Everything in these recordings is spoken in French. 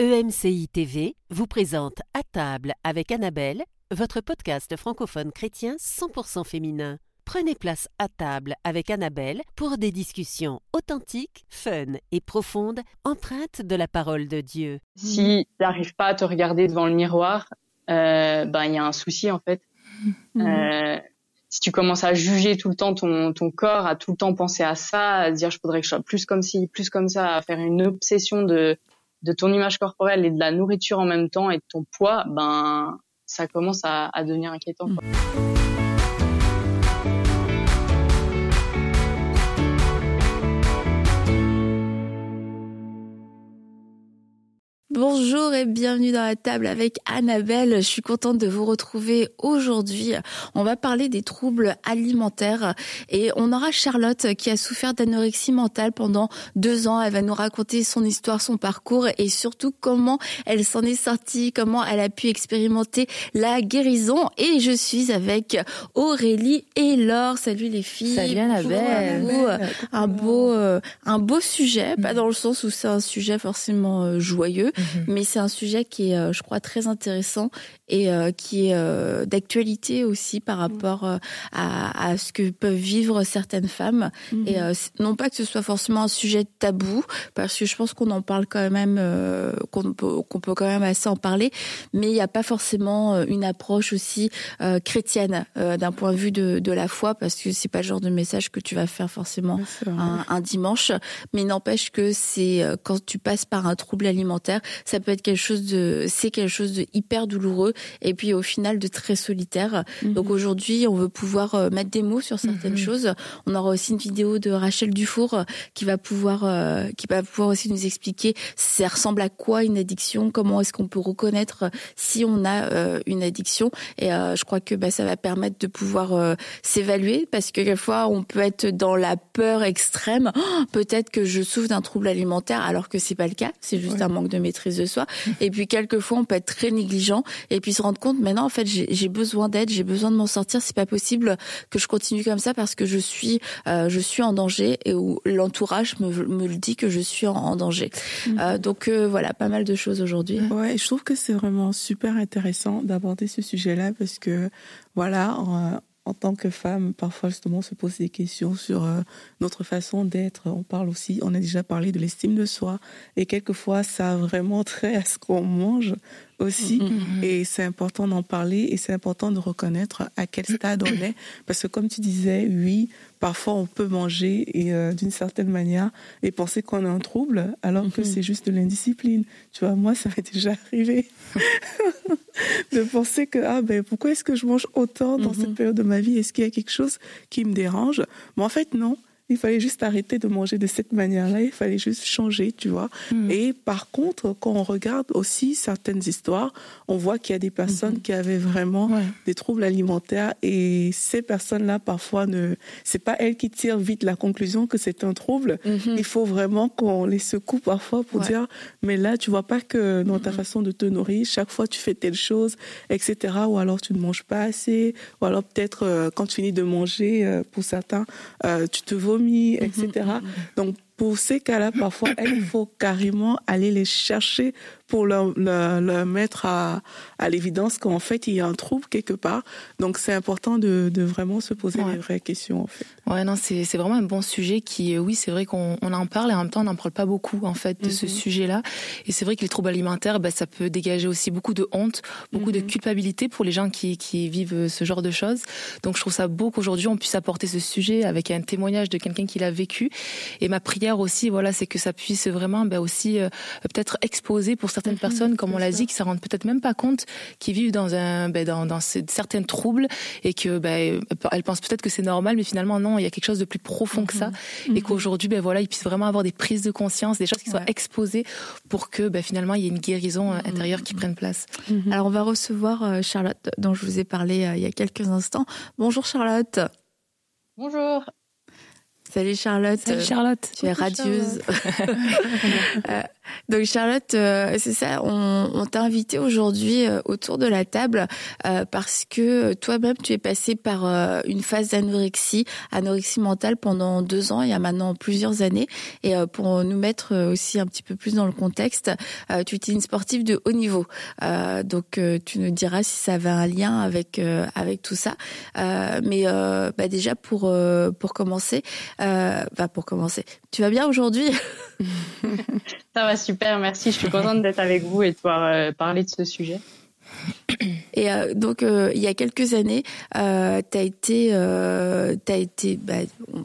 EMCI TV vous présente À table avec Annabelle, votre podcast francophone chrétien 100% féminin. Prenez place à table avec Annabelle pour des discussions authentiques, fun et profondes, empreintes de la parole de Dieu. Si tu n'arrives pas à te regarder devant le miroir, euh, ben il y a un souci en fait. Euh, si tu commences à juger tout le temps ton, ton corps, à tout le temps penser à ça, à dire je voudrais que je sois plus comme ci, plus comme ça, à faire une obsession de de ton image corporelle et de la nourriture en même temps et de ton poids, ben ça commence à, devenir inquiétant. quoi. Bonjour et bienvenue dans la table avec Annabelle. Je suis contente de vous retrouver aujourd'hui. On va parler des troubles alimentaires et on aura Charlotte qui a souffert d'anorexie mentale pendant deux ans. Elle va nous raconter son histoire, son parcours et surtout comment elle s'en est sortie, comment elle a pu expérimenter la guérison. Et je suis avec Aurélie et Laure. Salut les filles. Salut Annabelle. Un beau, euh, un beau sujet, pas dans le sens où c'est un sujet forcément euh, joyeux, mais c'est un sujet qui est, euh, je crois, très intéressant et euh, qui est euh, d'actualité aussi par rapport euh, à, à ce que peuvent vivre certaines femmes. Et euh, non pas que ce soit forcément un sujet tabou, parce que je pense qu'on en parle quand même, euh, qu'on peut, qu'on peut quand même assez en parler, mais il n'y a pas forcément une approche aussi euh, chrétienne euh, d'un point de vue de, de la foi, parce que c'est pas le genre de message que tu vas faire forcément un, un dimanche, mais n'empêche que c'est quand tu passes par un trouble alimentaire, ça peut être quelque chose de, c'est quelque chose de hyper douloureux et puis au final de très solitaire. Donc aujourd'hui, on veut pouvoir euh, mettre des mots sur certaines choses. On aura aussi une vidéo de Rachel Dufour euh, qui va pouvoir, euh, qui va pouvoir aussi nous expliquer ça ressemble à quoi une addiction, comment est-ce qu'on peut reconnaître si on a euh, une addiction. Et euh, je crois que bah, ça va permettre de pouvoir s'évaluer parce que quelquefois on peut être dans la peur extrême. Oh, Peut-être que je souffre d'un trouble alimentaire alors que c'est pas le cas, c'est juste un manque de maîtrise de soi. Et puis quelquefois on peut être très négligent et puis se rendre compte maintenant en fait j'ai besoin d'aide, j'ai besoin de m'en sortir. C'est pas possible que je continue comme ça parce que je suis euh, je suis en danger et où l'entourage me, me le dit que je suis en, en danger. Euh, donc euh, voilà, pas mal de choses aujourd'hui. Ouais, je trouve que c'est vraiment super intéressant d'aborder ce sujet-là parce que, voilà, en, en tant que femme, parfois justement, on se pose des questions sur euh, notre façon d'être. On parle aussi, on a déjà parlé de l'estime de soi et quelquefois, ça a vraiment trait à ce qu'on mange aussi. Et c'est important d'en parler et c'est important de reconnaître à quel stade on est. Parce que comme tu disais, oui, parfois on peut manger et euh, d'une certaine manière et penser qu'on a un trouble alors que c'est juste de l'indiscipline. Tu vois, moi, ça m'est déjà arrivé de penser que ah ben pourquoi est-ce que je mange autant dans cette période de ma vie? Est-ce qu'il y a quelque chose qui me dérange? Mais en fait non. Il fallait juste arrêter de manger de cette manière-là. Il fallait juste changer, tu vois. Et par contre, quand on regarde aussi certaines histoires, on voit qu'il y a des personnes qui avaient vraiment Ouais. des troubles alimentaires et ces personnes-là, parfois, ne, c'est pas elles qui tirent vite la conclusion que c'est un trouble. Il faut vraiment qu'on les secoue parfois pour Ouais. dire, mais là, tu vois pas que dans ta façon de te nourrir, chaque fois tu fais telle chose, etc. Ou alors tu ne manges pas assez, ou alors peut-être euh, quand tu finis de manger, euh, pour certains, euh, tu te vomis, etc. Donc pour ces cas-là, parfois, il faut carrément aller les chercher pour leur, leur, leur mettre à, à l'évidence qu'en fait, il y a un trouble quelque part. Donc, c'est important de, de vraiment se poser Ouais. les vraies questions, en fait. Ouais, non, c'est c'est vraiment un bon sujet qui, euh, oui, c'est vrai qu'on on en parle et en même temps on n'en parle pas beaucoup en fait de ce sujet-là. Et c'est vrai que les troubles alimentaires, bah, ça peut dégager aussi beaucoup de honte, beaucoup de culpabilité pour les gens qui, qui vivent euh, ce genre de choses. Donc je trouve ça beau qu'aujourd'hui on puisse apporter ce sujet avec un témoignage de quelqu'un qui l'a vécu. Et ma prière aussi, voilà, c'est que ça puisse vraiment bah, aussi euh, peut-être exposer pour certaines personnes, comme on l'a dit, qui s'en rendent peut-être même pas compte, qui vivent dans un, bah, dans, dans ce- certains troubles et que elles pensent peut-être que c'est normal, mais finalement non, il y a quelque chose de plus profond que ça, et qu'aujourd'hui, ben voilà, ils puissent vraiment avoir des prises de conscience, des choses qui soient Ouais. exposées pour que ben, finalement il y ait une guérison euh, intérieure qui prenne place. Alors on va recevoir euh, Charlotte dont je vous ai parlé euh, il y a quelques instants. Bonjour Charlotte. Bonjour. Salut Charlotte. Salut Charlotte. Tu es radieuse. Donc Charlotte, euh, c'est ça, on, t'a invité aujourd'hui euh, autour de la table euh, parce que toi-même tu es passé par une phase d'anorexie, anorexie mentale pendant deux ans, il y a maintenant plusieurs années. Et pour nous mettre aussi un petit peu plus dans le contexte, tu étais une sportive de haut niveau. donc tu nous diras si ça avait un lien avec avec tout ça. mais bah déjà pour commencer, bah pour commencer, tu vas bien aujourd'hui? Ça va super, merci. Je suis contente d'être avec vous et de pouvoir euh, parler de ce sujet. Et euh, donc, euh, il y a quelques années, euh, tu as été, as été bah,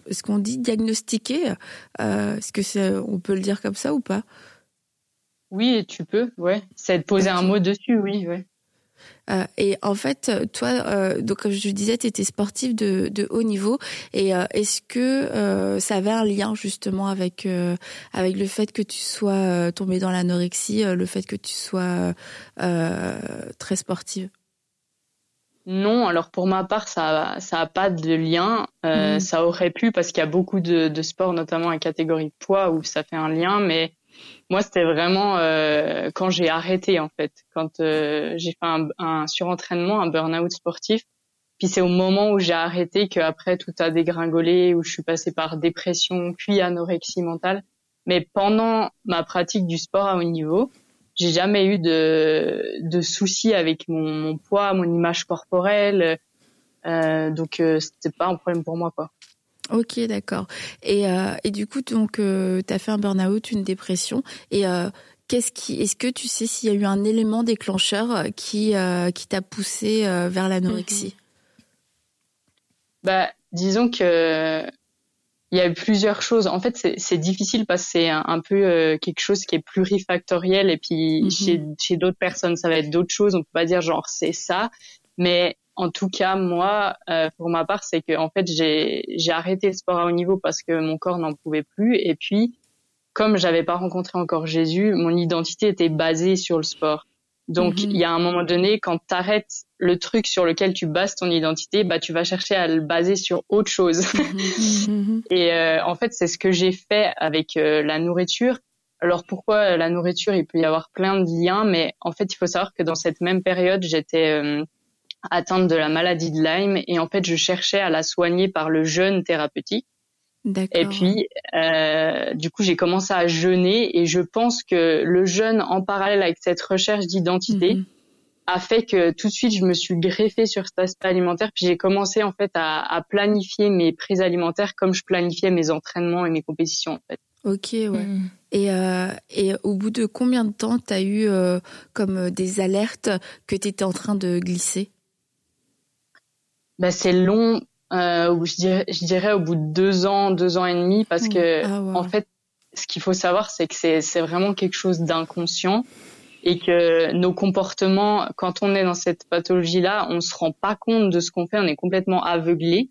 est-ce qu'on dit diagnostiqué? Est-ce que c'est, on peut le dire comme ça ou pas? Oui, tu peux, ouais. C'est de poser un mot dessus, oui, ouais. Euh, et en fait, toi, euh, donc comme je disais, tu étais sportif de, de, haut niveau. Et euh, est-ce que ça avait un lien justement avec avec le fait que tu sois tombé dans l'anorexie, le fait que tu sois très sportive? Non, alors pour ma part, ça ça a pas de lien. Mmh. Ça aurait pu parce qu'il y a beaucoup de, de sports, notamment en catégorie poids, où ça fait un lien, mais moi, c'était vraiment euh, quand j'ai arrêté en fait, quand euh, j'ai fait un, un, surentraînement, un burn-out sportif. Puis c'est au moment où j'ai arrêté qu'après tout a dégringolé, où je suis passée par dépression, puis anorexie mentale. Mais pendant ma pratique du sport à haut niveau, j'ai jamais eu de, de soucis avec mon, mon poids, mon image corporelle. Euh, donc euh, c'était pas un problème pour moi quoi. Ok, d'accord. Et, euh, et du coup, donc, euh, tu as fait un burn-out, une dépression. Et euh, qu'est-ce qui, est-ce que tu sais s'il y a eu un élément déclencheur qui, qui t'a poussé vers l'anorexie? Bah, disons que il y a eu plusieurs choses. En fait, c'est difficile parce que c'est un, peu quelque chose qui est plurifactoriel et puis mm-hmm. chez, chez d'autres personnes, ça va être d'autres choses. On peut pas dire genre c'est ça, mais en tout cas, moi, euh, pour ma part, c'est que en fait, j'ai arrêté le sport à haut niveau parce que mon corps n'en pouvait plus. Et puis, comme j'avais pas rencontré encore Jésus, mon identité était basée sur le sport. Donc, mhm. il y a un moment donné, quand tu arrêtes le truc sur lequel tu bases ton identité, bah, tu vas chercher à le baser sur autre chose. Mhm. Mhm. et euh, en fait, c'est ce que j'ai fait avec euh, la nourriture. Alors pourquoi la nourriture Il peut y avoir plein de liens, mais en fait, il faut savoir que dans cette même période, j'étais atteinte de la maladie de Lyme et en fait je cherchais à la soigner par le jeûne thérapeutique. Et puis euh, du coup j'ai commencé à jeûner et je pense que le jeûne en parallèle avec cette recherche d'identité mhm. a fait que tout de suite je me suis greffée sur cet aspect alimentaire puis j'ai commencé en fait à, à, planifier mes prises alimentaires comme je planifiais mes entraînements et mes compétitions en fait. Ok, ouais. Mhm. Et, euh, et au bout de combien de temps tu as eu euh, comme des alertes que tu étais en train de glisser? Bah, c'est long. Euh, je dirais, je dirais au bout de deux ans, deux ans et demi, parce que ah, en fait, ce qu'il faut savoir, c'est que c'est, c'est vraiment quelque chose d'inconscient et que nos comportements, quand on est dans cette pathologie-là, on se rend pas compte de ce qu'on fait, on est complètement aveuglé.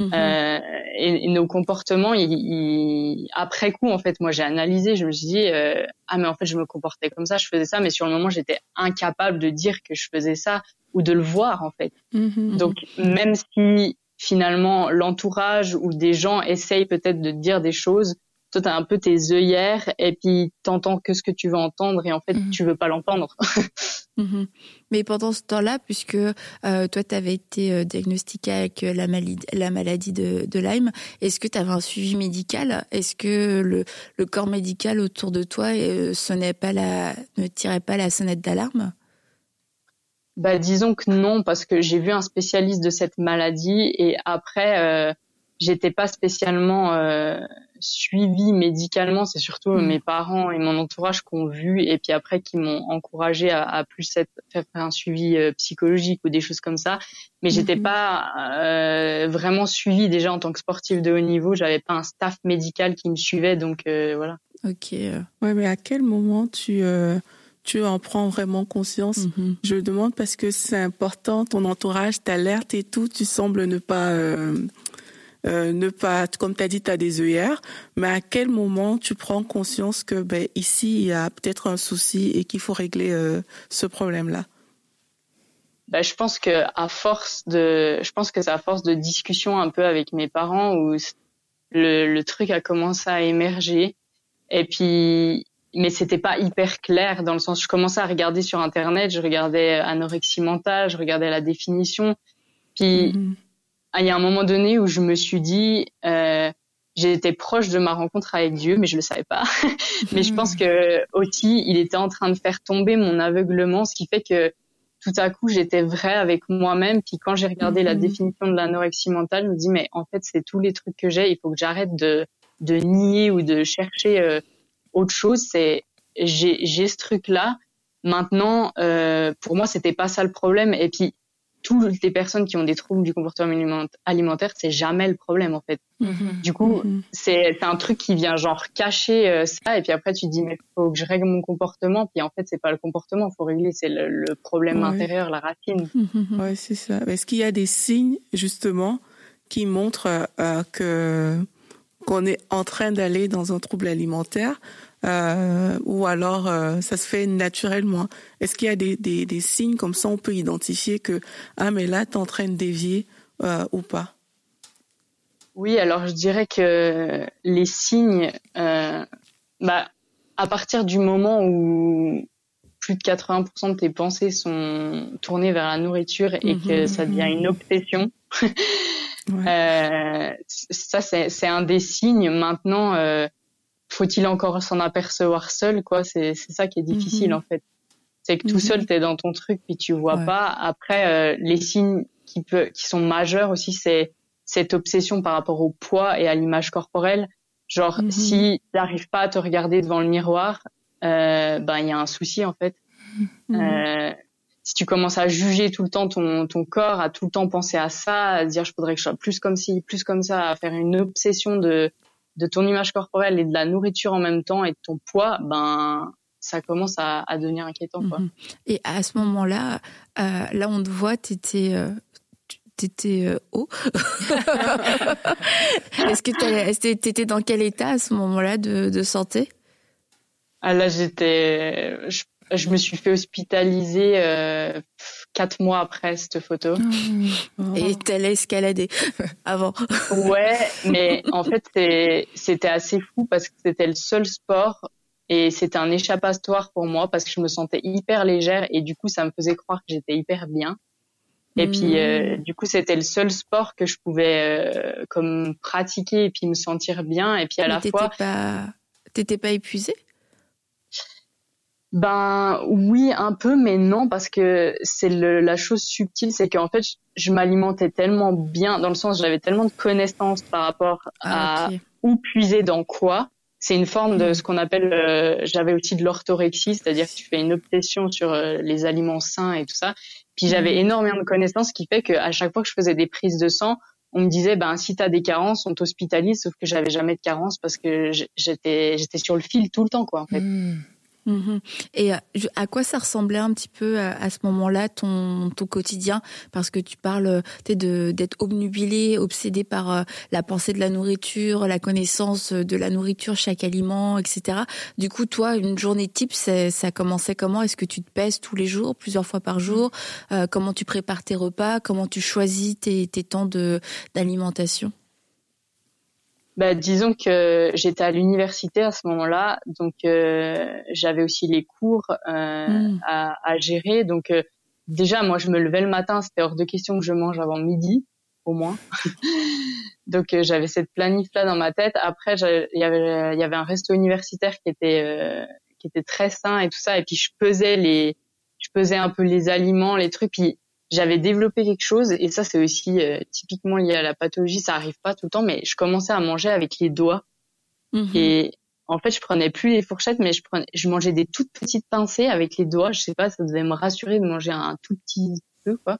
Euh, et, nos comportements, ils, après coup, en fait, moi j'ai analysé, je me suis dit euh, ah mais en fait je me comportais comme ça, je faisais ça, mais sur le moment j'étais incapable de dire que je faisais ça ou de le voir en fait. Mhm. Donc même si finalement l'entourage ou des gens essayent peut-être de dire des choses, toi t'as un peu tes œillères et puis t'entends que ce que tu veux entendre et en fait mhm. tu veux pas l'entendre. Mhm. Mais pendant ce temps-là, puisque euh, toi tu avais été euh, diagnostiqué avec euh, la maladie, la maladie de, de Lyme, est-ce que tu avais un suivi médical? Est-ce que le, le, corps médical autour de toi sonnait pas la, ne tirait pas la sonnette d'alarme? Bah, disons que non, parce que j'ai vu un spécialiste de cette maladie et après, euh, j'étais pas spécialement euh, suivie médicalement. C'est surtout mm. mes parents et mon entourage qui ont vu et puis après qui m'ont encouragé à, à plus être, faire un suivi euh, psychologique ou des choses comme ça. Mais j'étais mm-hmm. pas euh, vraiment suivie déjà en tant que sportive de haut niveau. J'avais pas un staff médical qui me suivait, donc euh, voilà. Ok. Ouais, mais à quel moment tu tu en prends vraiment conscience? Mhm. Je demande parce que c'est important, ton entourage t'alerte et tout, tu sembles ne pas, euh, euh, ne pas, comme tu as dit, tu as des œillères, mais à quel moment tu prends conscience que ben, ici, il y a peut-être un souci et qu'il faut régler euh, ce problème-là? Bah, je pense que à force de, je pense que c'est à force de discussion un peu avec mes parents où le, le truc a commencé à émerger. Et puis mais c'était pas hyper clair dans le sens je commençais à regarder sur internet, je regardais anorexie mentale, je regardais la définition, puis mhm. Il y a un moment donné où je me suis dit euh, j'étais proche de ma rencontre avec Dieu, mais je le savais pas. mais je pense que aussi, il était en train de faire tomber mon aveuglement, ce qui fait que tout à coup, j'étais vrai avec moi-même. Puis quand j'ai regardé la mhm. définition de l'anorexie mentale, je me dis, mais en fait, c'est tous les trucs que j'ai. Il faut que j'arrête de, de nier ou de chercher euh, autre chose. C'est j'ai, j'ai ce truc-là. Maintenant, euh, pour moi, c'était pas ça le problème. Et puis, toutes les personnes qui ont des troubles du comportement alimentaire, c'est jamais le problème en fait. Mm-hmm. Du coup, mm-hmm. c'est un truc qui vient genre cacher euh, ça et puis après tu te dis mais faut que je règle mon comportement puis en fait c'est pas le comportement, faut régler c'est le, problème intérieur, la racine. Mm-hmm. Ouais, c'est ça. Est-ce qu'il y a des signes justement qui montrent euh, que qu'on est en train d'aller dans un trouble alimentaire euh, ou alors euh, ça se fait naturellement Est-ce qu'il y a des, des, des, signes comme ça on peut identifier que ah mais là tu es en train de dévier euh, ou pas? Oui, alors je dirais que les signes, bah, à partir du moment où plus de 80% de tes pensées sont tournées vers la nourriture et que mhm. ça devient une obsession. ouais. ça, c'est un des signes. Maintenant, faut-il encore s'en apercevoir seul quoi? C'est c'est ça qui est difficile mhm. en fait. C'est que tout seul mhm. tu es dans ton truc puis tu vois pas. Après euh, les signes qui peut qui sont majeurs aussi c'est cette obsession par rapport au poids et à l'image corporelle. Genre mhm. si tu n'arrives pas à te regarder devant le miroir euh, ben il y a un souci en fait. Euh, si tu commences à juger tout le temps ton, ton corps, à tout le temps penser à ça, à dire je voudrais que je sois plus comme ci, plus comme ça, à faire une obsession de de ton image corporelle et de la nourriture en même temps et de ton poids, ben ça commence à, à devenir inquiétant. Quoi. Mhm. Et à ce moment-là, euh, là on te voit, t'étais euh, t'étais euh, haut. Est-ce que t'étais dans quel état à ce moment-là de, de santé? Ah là j'étais, je, je, me suis fait hospitaliser euh, quatre mois après cette photo. Oh. Et t'allais escalader avant. Ouais, mais en fait c'était assez fou parce que c'était le seul sport et c'était un échappatoire pour moi parce que je me sentais hyper légère et du coup ça me faisait croire que j'étais hyper bien. Et puis euh, hmm. du coup c'était le seul sport que je pouvais euh, comme pratiquer et puis me sentir bien et puis à la fois. Pas... T'étais pas épuisée? Ben oui, un peu, mais non, parce que c'est la chose subtile, c'est qu'en fait, je, m'alimentais tellement bien, dans le sens, j'avais tellement de connaissances par rapport ah, à où puiser dans quoi. C'est une forme de hmm. ce qu'on appelle, euh, j'avais aussi de l'orthorexie, c'est-à-dire que tu fais une obsession sur euh, les aliments sains et tout ça. Puis j'avais hmm. énormément de connaissances, ce qui fait qu'à chaque fois que je faisais des prises de sang, on me disait ben si t'as des carences, on t'hospitalise, sauf que j'avais jamais de carences parce que j'étais j'étais sur le fil tout le temps quoi en fait. Hmm. Mhm. Et euh, à quoi ça ressemblait un petit peu euh, à, ce moment-là ton, ton quotidien? Parce que tu parles de d'être obnubilé, obsédé par euh, la pensée de la nourriture, la connaissance de la nourriture, chaque aliment, etc. Du coup, toi, une journée type, ça commençait comment? Est-ce que tu te pèses tous les jours, plusieurs fois par jour? Comment tu prépares tes repas? Comment tu choisis tes, tes temps d'alimentation? Bah, disons que j'étais à l'université à ce moment-là, donc euh, j'avais aussi les cours euh, hmm. à, à, gérer. Donc euh, déjà, moi, je me levais le matin, c'était hors de question que je mange avant midi, au moins. donc euh, j'avais cette planif-là dans ma tête. Après, il y avait, y avait un resto universitaire qui était euh, qui était très sain et tout ça. Et puis je pesais les, je pesais un peu les aliments, les trucs. Puis j'avais développé quelque chose et ça c'est aussi euh, typiquement lié à la pathologie, ça arrive pas tout le temps, mais je commençais à manger avec les doigts mhm. et en fait je prenais plus les fourchettes, mais je prenais, je mangeais des toutes petites pincées avec les doigts. Je sais pas, ça devait me rassurer de manger un tout petit peu quoi.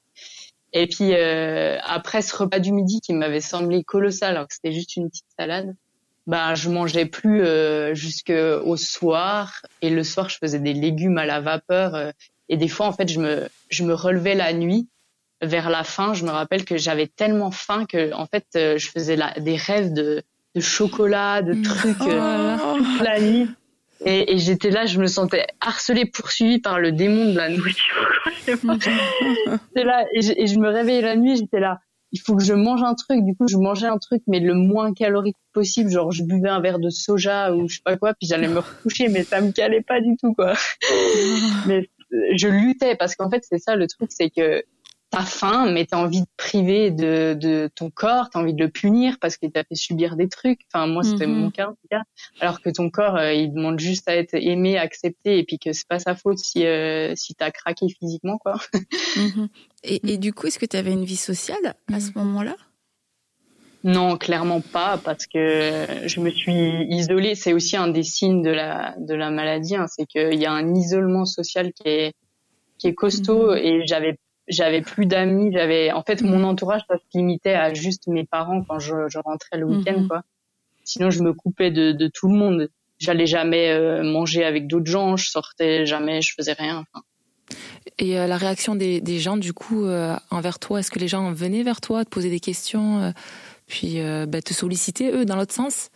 Et puis euh, après ce repas du midi qui m'avait semblé colossal alors que c'était juste une petite salade, bah je mangeais plus euh, jusqu'au soir et le soir je faisais des légumes à la vapeur euh, et des fois, en fait, je me, je me relevais la nuit. Vers la fin, je me rappelle que j'avais tellement faim que, en fait, euh, je faisais la, des rêves de, de chocolat, de mm. trucs euh, oh. la nuit. Et, et j'étais là, je me sentais harcelée, poursuivie par le démon de la nourriture. là, et je, et je, me réveillais la nuit, j'étais là. il faut que je mange un truc. Du coup, je mangeais un truc, mais le moins calorique possible. Genre, je buvais un verre de soja ou je sais pas quoi, puis j'allais me recoucher, mais ça me calait pas du tout, quoi. mais je luttais parce qu'en fait, c'est ça le truc, c'est que t'as faim, mais t'as envie de priver de, de ton corps, t'as envie de le punir parce qu'il t'a fait subir des trucs. Enfin, moi, c'était mon mhm. cas, en tout cas. Alors que ton corps, euh, il demande juste à être aimé, accepté, et puis que c'est pas sa faute si euh, si t'as craqué physiquement, quoi. Mhm. Et, et, du coup, est-ce que t'avais une vie sociale à ce moment-là? Non, clairement pas, parce que je me suis isolée. C'est aussi un des signes de la de la maladie, hein, c'est qu'il y a un isolement social qui est qui est costaud mhm. et j'avais j'avais plus d'amis, j'avais en fait mon entourage ça se limitait à juste mes parents quand je, je rentrais le week-end mhm. quoi. Sinon je me coupais de, de tout le monde. J'allais jamais euh, manger avec d'autres gens, je sortais jamais, je faisais rien. Enfin. Et euh, la réaction des, des, gens du coup euh, envers toi, est-ce que les gens venaient vers toi, te poser des questions, puis bah, te solliciter eux dans l'autre sens?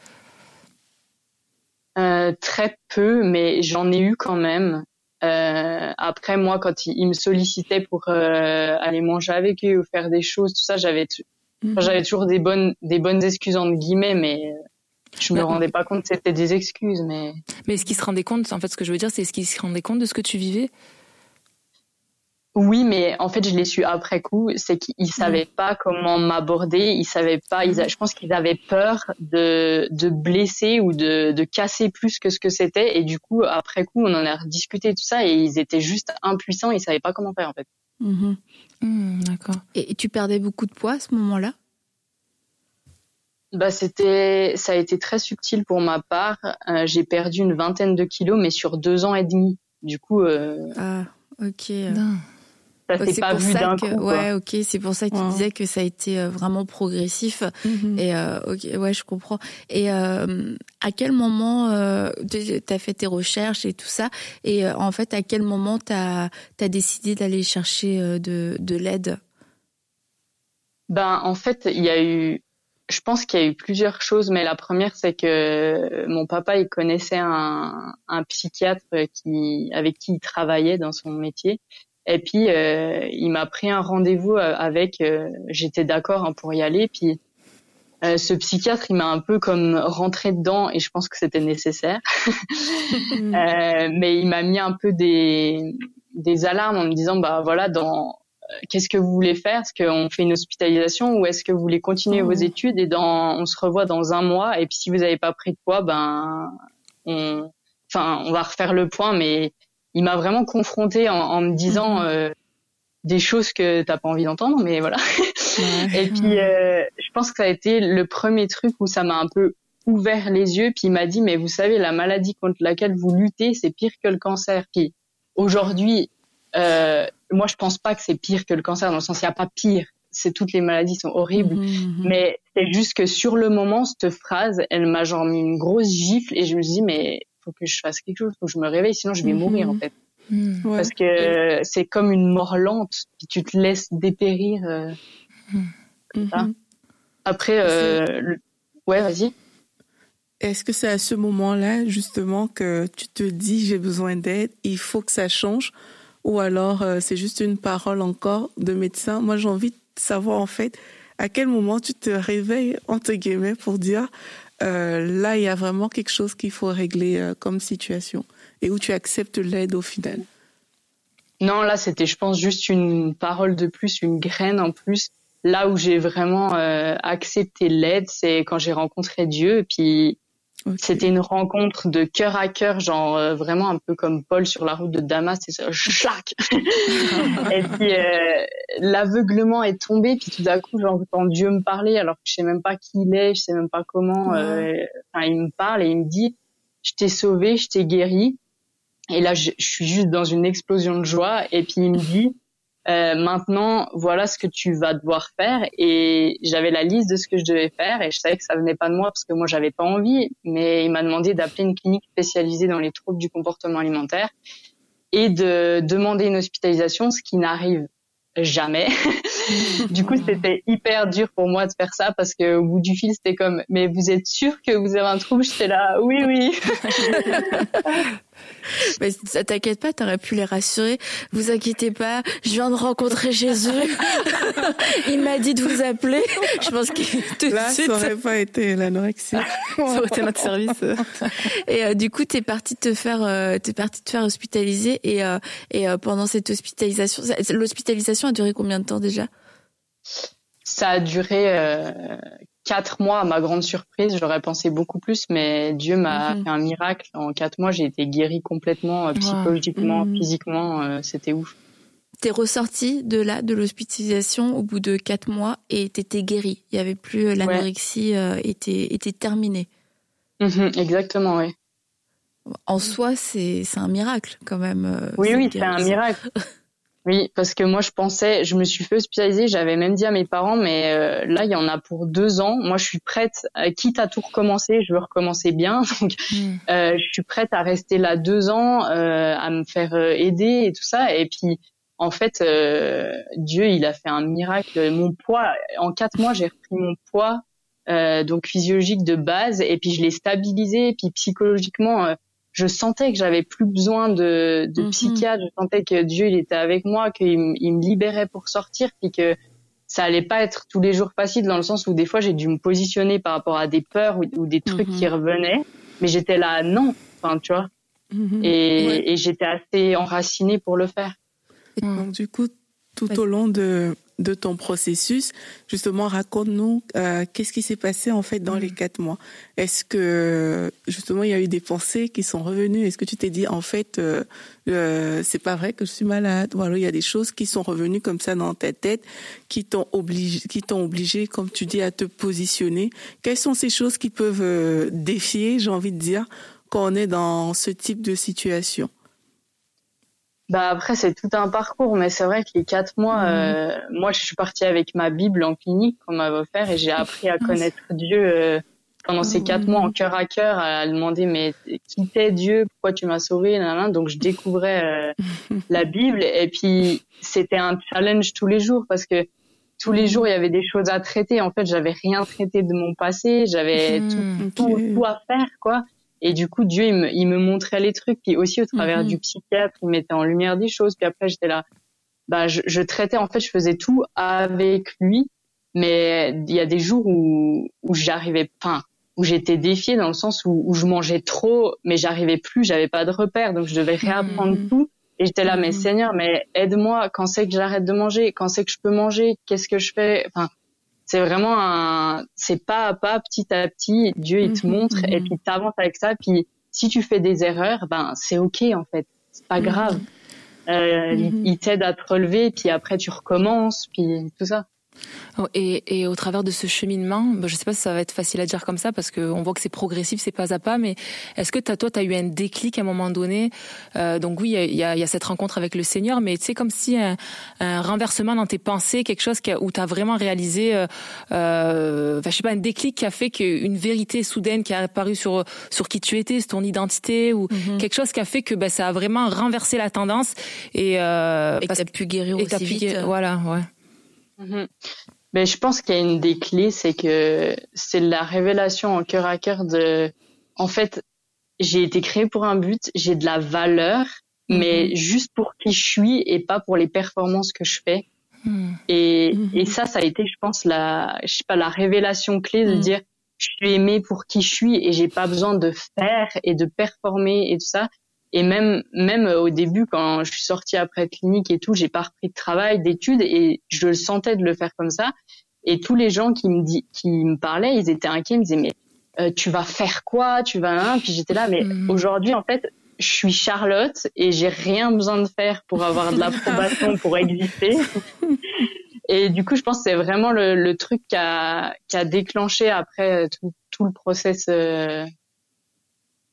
Très peu, mais j'en ai eu quand même. Euh, après, moi, quand ils, me sollicitaient pour euh, aller manger avec eux ou faire des choses, tout ça, j'avais mhm. j'avais toujours des bonnes des bonnes excuses entre guillemets, mais je me rendais pas compte que c'était des excuses. Mais mais est-ce qu'ils se rendaient compte En fait, ce que je veux dire, c'est est-ce qu'ils se rendaient compte de ce que tu vivais? Oui, mais en fait, je l'ai su après coup. C'est qu'ils mm. savaient pas comment m'aborder. Ils savaient pas. Ils je pense qu'ils avaient peur de, de blesser ou de, de casser plus que ce que c'était. Et du coup, après coup, on en a rediscuté tout ça et ils étaient juste impuissants. Ils savaient pas comment faire en fait. Mm-hmm. Mm, d'accord. Et, tu perdais beaucoup de poids à ce moment-là? Bah c'était, ça a été très subtil pour ma part. Euh, j'ai perdu une vingtaine de kilos, mais sur deux ans et demi. Du coup. Euh... Ah, ok ça s'est pas vu d'un coup. Ouais, ok, c'est pour ça que tu disais que ça a été euh, vraiment progressif. Mhm. Et euh, ok, ouais, je comprends. Et euh, à quel moment euh, tu as fait tes recherches et tout ça? Et euh, en fait, à quel moment tu as, décidé d'aller chercher de, de l'aide? Ben, en fait, il y a eu je pense qu'il y a eu plusieurs choses, mais la première, c'est que mon papa, il connaissait un, un psychiatre qui, avec qui il travaillait dans son métier. Et puis euh, il m'a pris un rendez-vous euh, avec. Euh, j'étais d'accord hein, pour y aller. Puis ce psychiatre, il m'a un peu comme rentré dedans et je pense que c'était nécessaire. mais il m'a mis un peu des des alarmes en me disant bah voilà dans qu'est-ce que vous voulez faire? Est-ce qu'on fait une hospitalisation ou est-ce que vous voulez continuer vos mmh. études? Et dans on se revoit dans un mois et puis si vous n'avez pas pris de poids ben on enfin on va refaire le point mais il m'a vraiment confronté en, me disant mhm. euh, des choses que t'as pas envie d'entendre, mais voilà. et puis, euh, je pense que ça a été le premier truc où ça m'a un peu ouvert les yeux. Puis il m'a dit, mais vous savez, la maladie contre laquelle vous luttez, c'est pire que le cancer. Puis aujourd'hui, euh, moi, je pense pas que c'est pire que le cancer, dans le sens, il n'y a pas pire. C'est toutes les maladies sont horribles, mhm, mhm. mais c'est juste que sur le moment, cette phrase, elle m'a genre mis une grosse gifle et je me suis dit, mais faut que je fasse quelque chose, faut que je me réveille, sinon je vais mhm. mourir en fait. Mhm. Parce que c'est comme une mort lente, puis tu te laisses dépérir. Euh, mhm. Après, euh, ouais, vas-y. Est-ce que c'est à ce moment-là justement que tu te dis j'ai besoin d'aide, il faut que ça change, ou alors euh, c'est juste une parole encore de médecin? Moi, j'ai envie de savoir en fait à quel moment tu te réveilles entre guillemets pour dire euh, là, il y a vraiment quelque chose qu'il faut régler euh, comme situation et où tu acceptes l'aide au final. Non, là, c'était, je pense, juste une parole de plus, une graine en plus. Là où j'ai vraiment euh, accepté l'aide, c'est quand j'ai rencontré Dieu. Et puis, c'était une rencontre de cœur à cœur, genre euh, vraiment un peu comme Paul sur la route de Damas, c'est ça, et puis euh, l'aveuglement est tombé, puis tout d'un coup j'entends Dieu me parler alors que je sais même pas qui il est, je sais même pas comment. Euh, enfin, il me parle et il me dit, je t'ai sauvé, je t'ai guéri. Et là, je, je suis juste dans une explosion de joie. Et puis il me dit, euh, maintenant, voilà ce que tu vas devoir faire. Et j'avais la liste de ce que je devais faire et je savais que ça venait pas de moi parce que moi j'avais pas envie. Mais il m'a demandé d'appeler une clinique spécialisée dans les troubles du comportement alimentaire et de demander une hospitalisation, ce qui n'arrive jamais. du coup, c'était hyper dur pour moi de faire ça parce que au bout du fil, c'était comme, mais vous êtes sûr que vous avez un trouble? J'étais là, oui, oui. Mais ça t'inquiète pas, t'aurais pu les rassurer. Vous inquiétez pas, je viens de rencontrer Jésus. Il m'a dit de vous appeler. Je pense que là, ça aurait pas été l'anorexie. ça aurait été notre service. et euh, du coup, t'es parti te faire, euh, t'es parti te faire hospitaliser et euh, et pendant cette hospitalisation, l'hospitalisation a duré combien de temps déjà? Ça a duré quatre mois, à ma grande surprise, j'aurais pensé beaucoup plus, mais Dieu m'a mhm. fait un miracle. En quatre mois, j'ai été guérie complètement, euh, psychologiquement, mhm. physiquement, euh, c'était ouf. T'es ressorti de là, de l'hospitalisation, au bout de quatre mois, et t'étais guérie. Il y avait plus euh, l'anorexie était était terminée. Mhm, exactement, oui. En soi, c'est c'est un miracle quand même. oui, oui, c'est un miracle. Oui, parce que moi je pensais, je me suis fait hospitaliser, j'avais même dit à mes parents, mais euh, là il y en a pour deux ans. Moi je suis prête, euh, quitte à tout recommencer, je veux recommencer bien, donc hmm. euh, je suis prête à rester là deux ans, à me faire aider et tout ça. Et puis en fait, Dieu il a fait un miracle. Mon poids, en quatre mois j'ai repris mon poids, donc physiologique de base, et puis je l'ai stabilisé, et puis psychologiquement je sentais que j'avais plus besoin de, de mhm. psychiatre. Je sentais que Dieu, il était avec moi, qu'il me libérait pour sortir, puis que ça allait pas être tous les jours facile dans le sens où des fois j'ai dû me positionner par rapport à des peurs ou, des trucs qui mhm. revenaient, mais j'étais là non, enfin tu vois, mhm. et, et j'étais assez enracinée pour le faire. donc du coup, tout au long de de ton processus. Justement, raconte-nous euh, qu'est-ce qui s'est passé en fait dans les mm. quatre mois? Est-ce que justement il y a eu des pensées qui sont revenues? Est-ce que tu t'es dit en fait euh, euh, c'est pas vrai que je suis malade? Ou alors il y a des choses qui sont revenues comme ça dans ta tête qui t'ont obligé, qui t'ont obligé, comme tu dis, à te positionner? Quelles sont ces choses qui peuvent euh, défier, j'ai envie de dire, quand on est dans ce type de situation? Bah après c'est tout un parcours, mais c'est vrai que les quatre mois, mhm. euh, moi je suis partie avec ma Bible en clinique qu'on m'avait offert et j'ai appris à connaître Dieu euh, pendant ces quatre mois en cœur à cœur, à demander mais qui t'es Dieu, pourquoi tu m'as sauvé, donc je découvrais euh, la Bible et puis c'était un challenge tous les jours parce que tous les jours il y avait des choses à traiter. En fait j'avais rien traité de mon passé, j'avais mhm. tout, tout, tout à faire quoi. Et du coup, Dieu, il me, il me montrait les trucs. Puis aussi, au travers mhm. du psychiatre, il mettait en lumière des choses. Puis après, j'étais là. Bah, je, je, traitais, en fait, je faisais tout avec lui. Mais il y a des jours où, où j'arrivais, enfin, où j'étais défiée dans le sens où, où je mangeais trop, mais j'arrivais plus, j'avais pas de repères. Donc, je devais réapprendre mhm. tout. Et j'étais là, mais mhm. Seigneur, mais aide-moi. Quand c'est que j'arrête de manger? Quand c'est que je peux manger? Qu'est-ce que je fais? Enfin, c'est vraiment un, c'est pas à pas, petit à petit, Dieu il te mhm, montre et mhm. puis t'avances avec ça. Puis si tu fais des erreurs, ben c'est ok en fait, c'est pas mhm. grave. Euh, il, t'aide à te relever, puis après tu recommences, puis tout ça. Et, et, au travers de ce cheminement, bah, je sais pas si ça va être facile à dire comme ça parce qu'on voit que c'est progressif, c'est pas à pas, mais est-ce que as, toi, tu as eu un déclic à un moment donné? Euh, Donc oui, il y a, y a, cette rencontre avec le Seigneur, mais c'est comme si un, un, renversement dans tes pensées, quelque chose où tu as vraiment réalisé, euh, euh, je sais pas, un déclic qui a fait qu'une vérité soudaine qui a apparu sur sur qui tu étais, sur ton identité, ou mm-hmm. quelque chose qui a fait que bah, ça a vraiment renversé la tendance et, euh, et que tu as pu guérir aussi vite. voilà, ouais. Mais je pense qu'il y a une des clés, c'est que c'est la révélation en cœur à cœur de, en fait, j'ai été créée pour un but, j'ai de la valeur, mais juste pour qui je suis et pas pour les performances que je fais. Mm. Et, et ça, ça a été, je pense, la, je sais pas, la révélation clé de dire, je suis aimée pour qui je suis et j'ai pas besoin de faire et de performer et tout ça. Et même, même euh, au début, quand je suis sortie après clinique et tout, j'ai pas repris de travail, d'études, et je le sentais de le faire comme ça. Et tous les gens qui me dit, qui me parlaient, ils étaient inquiets, ils me disaient mais euh, tu vas faire quoi? Tu vas hein? Puis j'étais là, mais mm. aujourd'hui en fait, je suis Charlotte et j'ai rien besoin de faire pour avoir de l'approbation pour exister. Et du coup, je pense que c'est vraiment le, le, truc qui a, qui a déclenché après euh, tout, tout le process euh,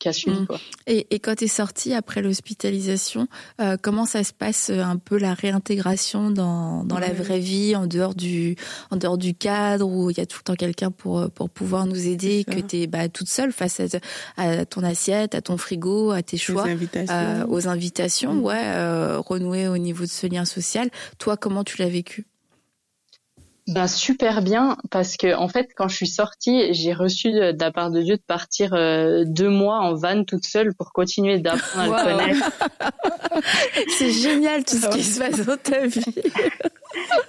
Mm. Et, et, quand tu es sorti après l'hospitalisation, euh, comment ça se passe euh, un peu la réintégration dans, dans la vraie vie, en dehors du, en dehors du cadre où il y a tout le temps quelqu'un pour, euh, pour pouvoir nous aider, que tu es bah, toute seule face à, ton assiette, à ton frigo, à tes choix, aux invitations, aux invitations mm. ouais, renouer au niveau de ce lien social. Toi, comment tu l'as vécu? Ben super bien parce que en fait quand je suis sortie j'ai reçu de, la part de Dieu de partir euh, deux mois en van toute seule pour continuer d'apprendre à le connaître. C'est génial tout ce qui se passe dans ta vie.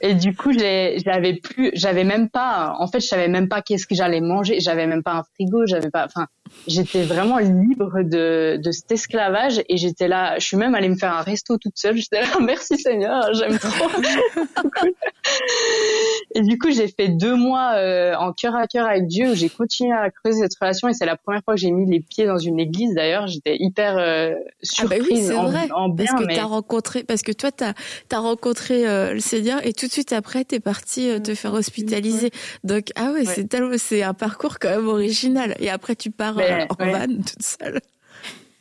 Et du coup, j'avais plus, j'avais même pas, en fait, je savais même pas qu'est-ce que j'allais manger. J'avais même pas un frigo, j'avais pas, enfin, j'étais vraiment libre de, de cet esclavage et j'étais là, je suis même allée me faire un resto toute seule. J'étais là, merci Seigneur, j'aime trop. et du coup, j'ai fait deux mois euh, en cœur à cœur avec Dieu où j'ai continué à creuser cette relation et c'est la première fois que j'ai mis les pieds dans une église. D'ailleurs, j'étais hyper euh, surprise ah bah oui, en, vrai, parce que t'as rencontré, parce que toi, t'as as rencontré euh, le Seigneur et tout de suite après, t'es parti euh, te faire hospitaliser. Donc ah ouais, c'est c'est un parcours quand même original. Et après, tu pars euh, en van toute seule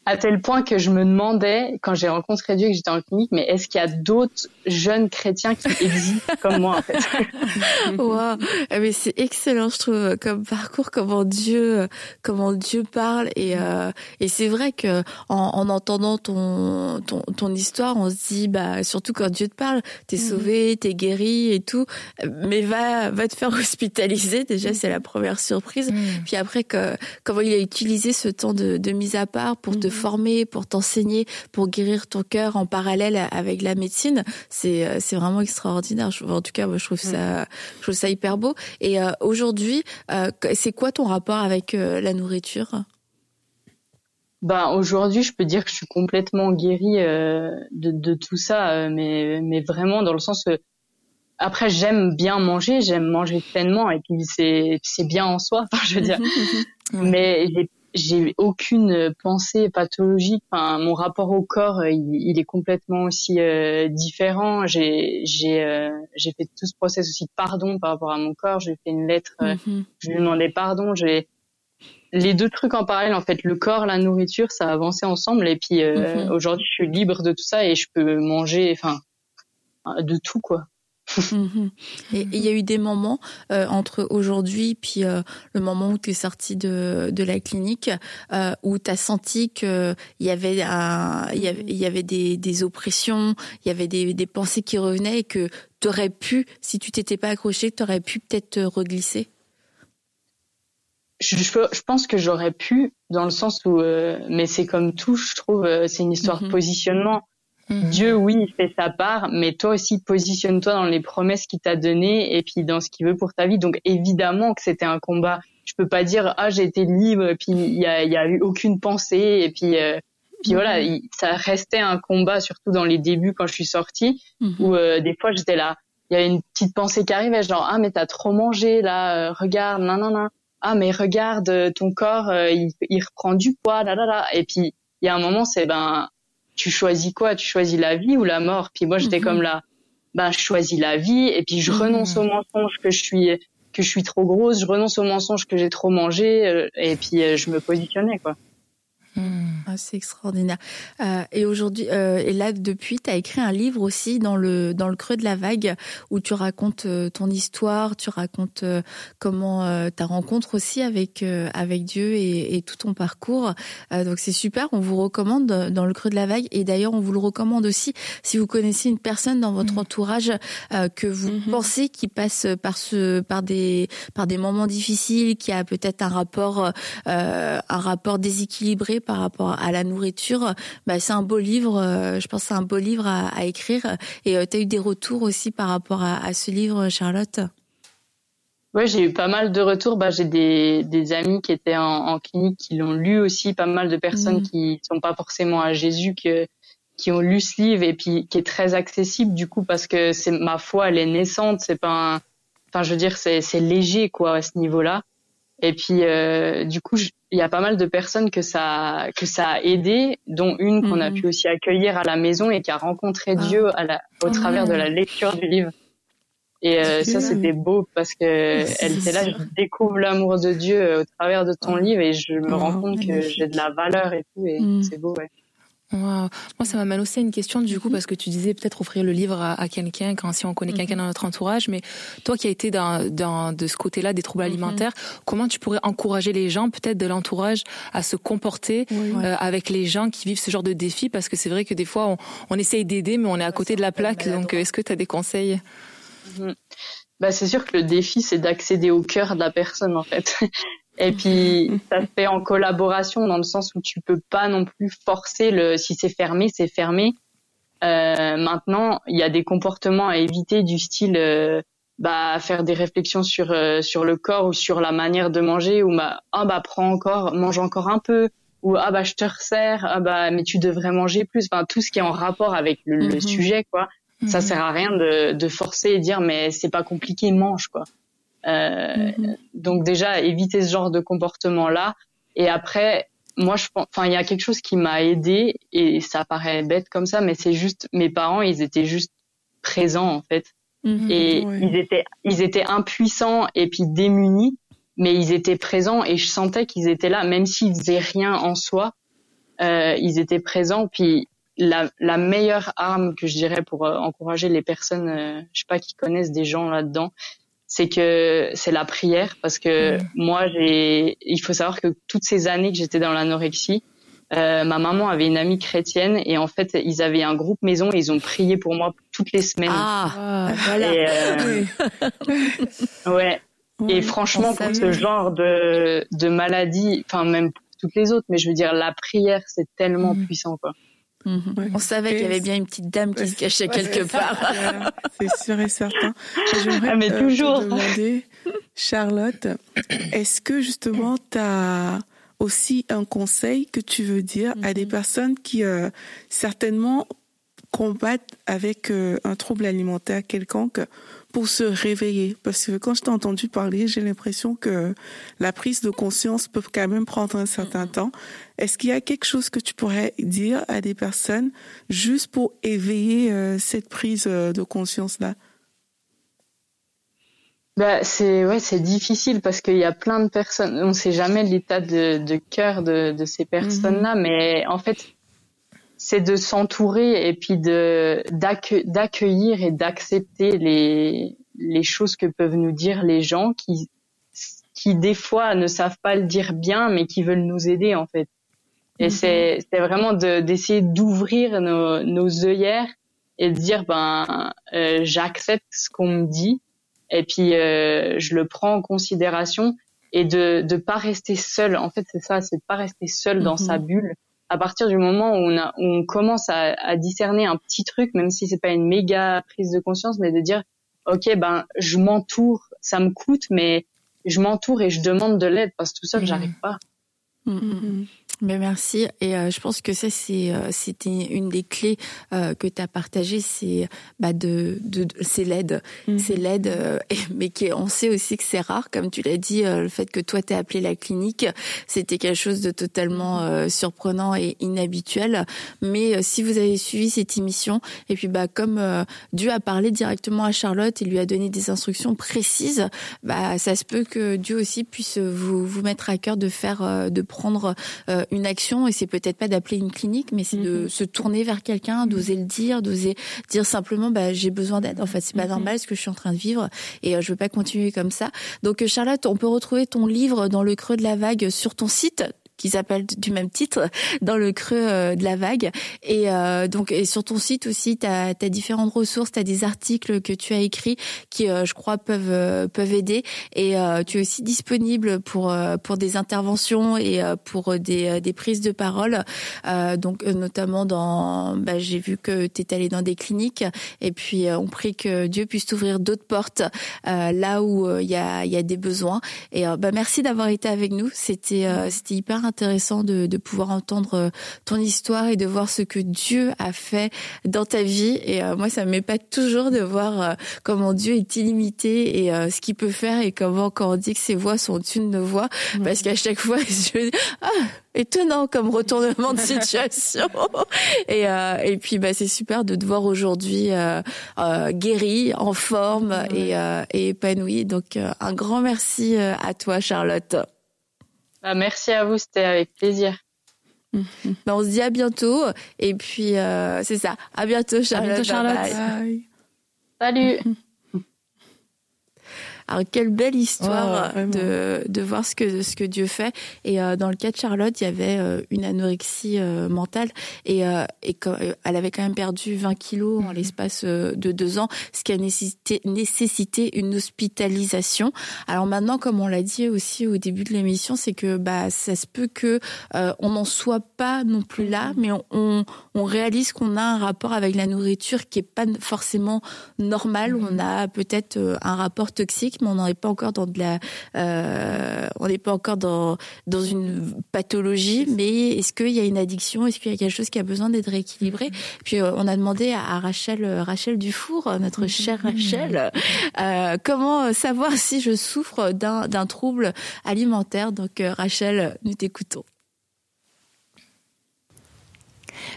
à tel point que je me demandais, quand j'ai rencontré Dieu et que j'étais en clinique, mais est-ce qu'il y a d'autres jeunes chrétiens qui existent comme moi, en fait Wow, ah, mais c'est excellent, je trouve, comme parcours, comment Dieu, comment Dieu parle, et euh, et c'est vrai que en, en entendant ton, ton ton histoire, on se dit, bah surtout quand Dieu te parle, t'es mhm. sauvé, t'es guéri et tout, mais va va te faire hospitaliser. Déjà, c'est la première surprise. Mhm. Puis après, que, comment il a utilisé ce temps de, de mise à part pour te former, pour t'enseigner, pour guérir ton cœur en parallèle avec la médecine, c'est euh, c'est vraiment extraordinaire. En tout cas, moi, je trouve ça je trouve ça hyper beau. Et euh, aujourd'hui, euh, c'est quoi ton rapport avec la nourriture? Ben aujourd'hui, je peux dire que je suis complètement guérie de, de tout ça, mais mais vraiment dans le sens que après j'aime bien manger, j'aime manger pleinement et puis c'est c'est bien en soi. Enfin, je veux dire, mais j'ai j'ai aucune pensée pathologique. Enfin, mon rapport au corps, euh, il, est complètement aussi euh, différent. J'ai j'ai euh, j'ai fait tout ce process aussi de pardon par rapport à mon corps. J'ai fait une lettre, mhm. je lui ai demandé pardon. J'ai les deux trucs en parallèle en fait, le corps, la nourriture, ça a avancé ensemble. Et puis mhm. aujourd'hui, je suis libre de tout ça et je peux manger, enfin, de tout quoi. Mhm. Et il y a eu des moments euh, entre aujourd'hui puis euh, le moment où tu es sorti de, de la clinique euh, où tu as senti qu'il y avait il y avait, y avait des, des oppressions, il y avait des, des pensées qui revenaient et que tu aurais pu, si tu t'étais pas accroché, tu aurais pu peut-être te reglisser? Je, je, pense que j'aurais pu dans le sens où mais c'est comme tout je trouve c'est une histoire de mhm. positionnement Mhm. Dieu, oui, il fait sa part, mais toi aussi, positionne-toi dans les promesses qu'il t'a données et puis dans ce qu'il veut pour ta vie. Donc, évidemment que c'était un combat. Je peux pas dire, ah, j'ai été libre, et puis il y a, y a eu aucune pensée, et puis, euh, puis voilà, mhm. ça restait un combat, surtout dans les débuts quand je suis sortie, mhm. où euh, des fois j'étais là, il y a une petite pensée qui arrivait, genre, ah, mais t'as trop mangé, là, euh, regarde, non, non, non. Ah, mais regarde, ton corps, il, il reprend du poids, là, là, là. Et puis, il y a un moment, c'est, ben, tu choisis quoi? Tu choisis la vie ou la mort? Puis moi, j'étais comme mhm. là, ben, je choisis la vie et puis je mhm. renonce au mensonge que je suis que je suis trop grosse, je renonce au mensonge que j'ai trop mangé euh, et puis euh, je me positionnais quoi. Hmm. Ah, c'est extraordinaire. Euh, et aujourd'hui, euh, et là depuis, tu as écrit un livre aussi dans le dans le creux de la vague où tu racontes euh, ton histoire, tu racontes euh, comment euh, ta rencontre aussi avec avec Dieu et, et, tout ton parcours. donc c'est super. On vous recommande dans le creux de la vague et d'ailleurs on vous le recommande aussi si vous connaissez une personne dans votre hmm. entourage que vous hmm. pensez qui passe par ce par des par des moments difficiles, qui a peut-être un rapport un rapport déséquilibré par rapport à la nourriture, bah, c'est un beau livre. Euh, je pense c'est un beau livre à, écrire. Et euh, tu as eu des retours aussi par rapport à, ce livre, Charlotte? Ouais, j'ai eu pas mal de retours. Bah, j'ai des, des amis qui étaient en, clinique qui l'ont lu aussi. Pas mal de personnes mmh. qui sont pas forcément à Jésus que, qui ont lu ce livre et puis qui est très accessible du coup parce que c'est ma foi, elle est naissante. C'est pas, un... enfin, je veux dire, c'est c'est léger quoi à ce niveau-là. Et puis, euh, du coup, il y a pas mal de personnes que ça que ça a aidé, dont une qu'on a mhm. pu aussi accueillir à la maison et qui a rencontré ah. Dieu à la, au travers de la lecture du livre. Et euh, ça, c'était beau parce que elle était là, je découvre l'amour de Dieu euh, au travers de ton ah. livre et je me rends compte que j'ai de la valeur et tout, et mm. c'est beau, ouais. Moi, ça m'amène aussi à une question du coup, mhm. parce que tu disais peut-être offrir le livre à, quelqu'un quand si on connaît quelqu'un mhm. dans notre entourage, mais toi qui as été dans, dans de ce côté-là des troubles mhm. alimentaires, comment tu pourrais encourager les gens, peut-être de l'entourage, à se comporter euh, avec les gens qui vivent ce genre de défi Parce que c'est vrai que des fois, on, on essaye d'aider, mais on est à côté de la plaque. Donc, est-ce que tu as des conseils? Bah, c'est sûr que le défi, c'est d'accéder au cœur de la personne, en fait. Et puis, ça se fait en collaboration dans le sens où tu peux pas non plus forcer le, si c'est fermé, c'est fermé. Euh, maintenant, il y a des comportements à éviter du style, euh, bah, faire des réflexions sur, euh, sur le corps ou sur la manière de manger ou bah, ah, bah, prends encore, mange encore un peu ou ah, bah, je te resserre, ah, bah, mais tu devrais manger plus. Enfin, tout ce qui est en rapport avec le, le mhm. sujet, quoi. Ça mhm. sert à rien de, de forcer et dire mais c'est pas compliqué, mange quoi. Mhm. Donc déjà éviter ce genre de comportement là. Et après, moi je pense, enfin il y a quelque chose qui m'a aidé et ça paraît bête comme ça, mais c'est juste mes parents ils étaient juste présents en fait. Mhm. et ils étaient ils étaient impuissants et puis démunis, mais ils étaient présents et je sentais qu'ils étaient là, même s'ils faisaient rien en soi. Euh, ils étaient présents puis la, la, meilleure arme que je dirais pour euh, encourager les personnes, euh, je sais pas, qui connaissent des gens là-dedans, c'est que c'est la prière parce que mm. moi j'ai, il faut savoir que toutes ces années que j'étais dans l'anorexie, euh, ma maman avait une amie chrétienne et en fait ils avaient un groupe maison et ils ont prié pour moi toutes les semaines. Ah, ah voilà. Et, ouais. Et franchement pour ce genre de de maladie, enfin même pour toutes les autres, mais je veux dire la prière c'est tellement mm. puissant quoi. Mhm. On savait qu'il y avait bien une petite dame qui se cachait quelque part. C'est sûr et certain. J'aimerais ah, mais euh, toujours. te demander, Charlotte, est-ce que justement tu as aussi un conseil que tu veux dire à des mhm. personnes qui euh, certainement combattent avec euh, un trouble alimentaire quelconque pour se réveiller Parce que quand je t'ai entendu parler, j'ai l'impression que la prise de conscience peut quand même prendre un certain temps. Est-ce qu'il y a quelque chose que tu pourrais dire à des personnes juste pour éveiller euh, cette prise euh, de conscience là bah, c'est ouais, c'est difficile parce qu'il y a plein de personnes. On ne sait jamais l'état de, de cœur de, de ces personnes-là, mm-hmm. mais en fait, c'est de s'entourer et puis de d'accueillir et d'accepter les les choses que peuvent nous dire les gens qui qui des fois ne savent pas le dire bien mais qui veulent nous aider en fait. Et mhm. c'est c'est vraiment d'essayer d'ouvrir nos nos œillères et de dire ben euh, j'accepte ce qu'on me dit et puis euh, je le prends en considération et de de pas rester seul. En fait, c'est ça, c'est de pas rester seul dans sa mhm. bulle à partir du moment où on, a, on commence à, à, discerner un petit truc, même si c'est pas une méga prise de conscience, mais de dire, ok, ben je m'entoure, ça me coûte, mais je m'entoure et je demande de l'aide parce que tout seul, mmh. j'arrive pas. Mmh, mmh, mais merci. Et euh, je pense que ça, c'est euh, c'était une des clés euh, que tu as partagé, c'est bah de, de, c'est l'aide, mhm. c'est l'aide, mais qui on sait aussi que c'est rare, comme tu l'as dit, le fait que toi t'es appelé la clinique, c'était quelque chose de totalement surprenant et inhabituel. Mais si vous avez suivi cette émission, et puis bah comme Dieu a parlé directement à Charlotte et lui a donné des instructions précises, bah ça se peut que Dieu aussi puisse vous vous mettre à cœur de faire, de prendre une action et c'est peut-être pas d'appeler une clinique, mais c'est de mhm. se tourner vers quelqu'un, d'oser le dire, d'oser dire simplement bah j'ai besoin d'aide. En fait, c'est pas mhm. normal ce que je suis en train de vivre et euh, je veux pas continuer comme ça. Donc euh, Charlotte, on peut retrouver ton livre dans le creux de la vague sur ton site qui s'appelle du même titre dans le creux euh, de la vague. Et euh, donc et sur ton site aussi tu as, différentes ressources tu as des articles que tu as écrits qui euh, je crois peuvent peuvent aider. Et tu es aussi disponible pour pour des interventions et pour des des prises de parole. Donc notamment dans bah, j'ai vu que tu es allé dans des cliniques. Et puis on prie que Dieu puisse t'ouvrir d'autres portes là où il y a il y a des besoins. Et bah merci d'avoir été avec nous. C'était c'était hyper intéressant de, de, pouvoir entendre euh, ton histoire et de voir ce que Dieu a fait dans ta vie. Et euh, moi, ça m'épate toujours de voir euh, comment Dieu est illimité et ce qu'il peut faire et comment quand on dit que ses voix sont au-dessus de nos voix, parce qu'à chaque fois, je dis ah étonnant comme retournement de situation. et, et puis bah c'est super de te voir aujourd'hui euh, guéri, en forme et, et épanoui. Donc un grand merci à toi Charlotte. Bah, merci à vous, c'était avec plaisir. Bah, on se dit à bientôt. Et puis, euh, c'est ça. À bientôt, Charlotte. À bientôt, Charlotte. Salut. Alors quelle belle histoire de, de voir ce que ce que Dieu fait. Et euh, dans le cas de Charlotte, il y avait euh, une anorexie euh, mentale et et elle avait quand même perdu 20 kilos en mhm. l'espace de deux ans, ce qui a nécessité nécessité une hospitalisation. Alors maintenant, comme on l'a dit aussi au début de l'émission, c'est que bah ça se peut que on n'en soit pas non plus là, mhm. mais on, on, réalise qu'on a un rapport avec la nourriture qui est pas forcément normal. Mhm. On a peut-être un rapport toxique, mais on n'en est pas encore dans de la, euh, on n'est pas encore dans dans une pathologie. Mais est-ce qu'il y a une addiction? Est-ce qu'il y a quelque chose qui a besoin d'être rééquilibré? Puis euh, on a demandé à, Rachel Rachel Dufour, notre chère Rachel, euh, comment savoir si je souffre d'un d'un trouble alimentaire? Donc Rachel, nous t'écoutons.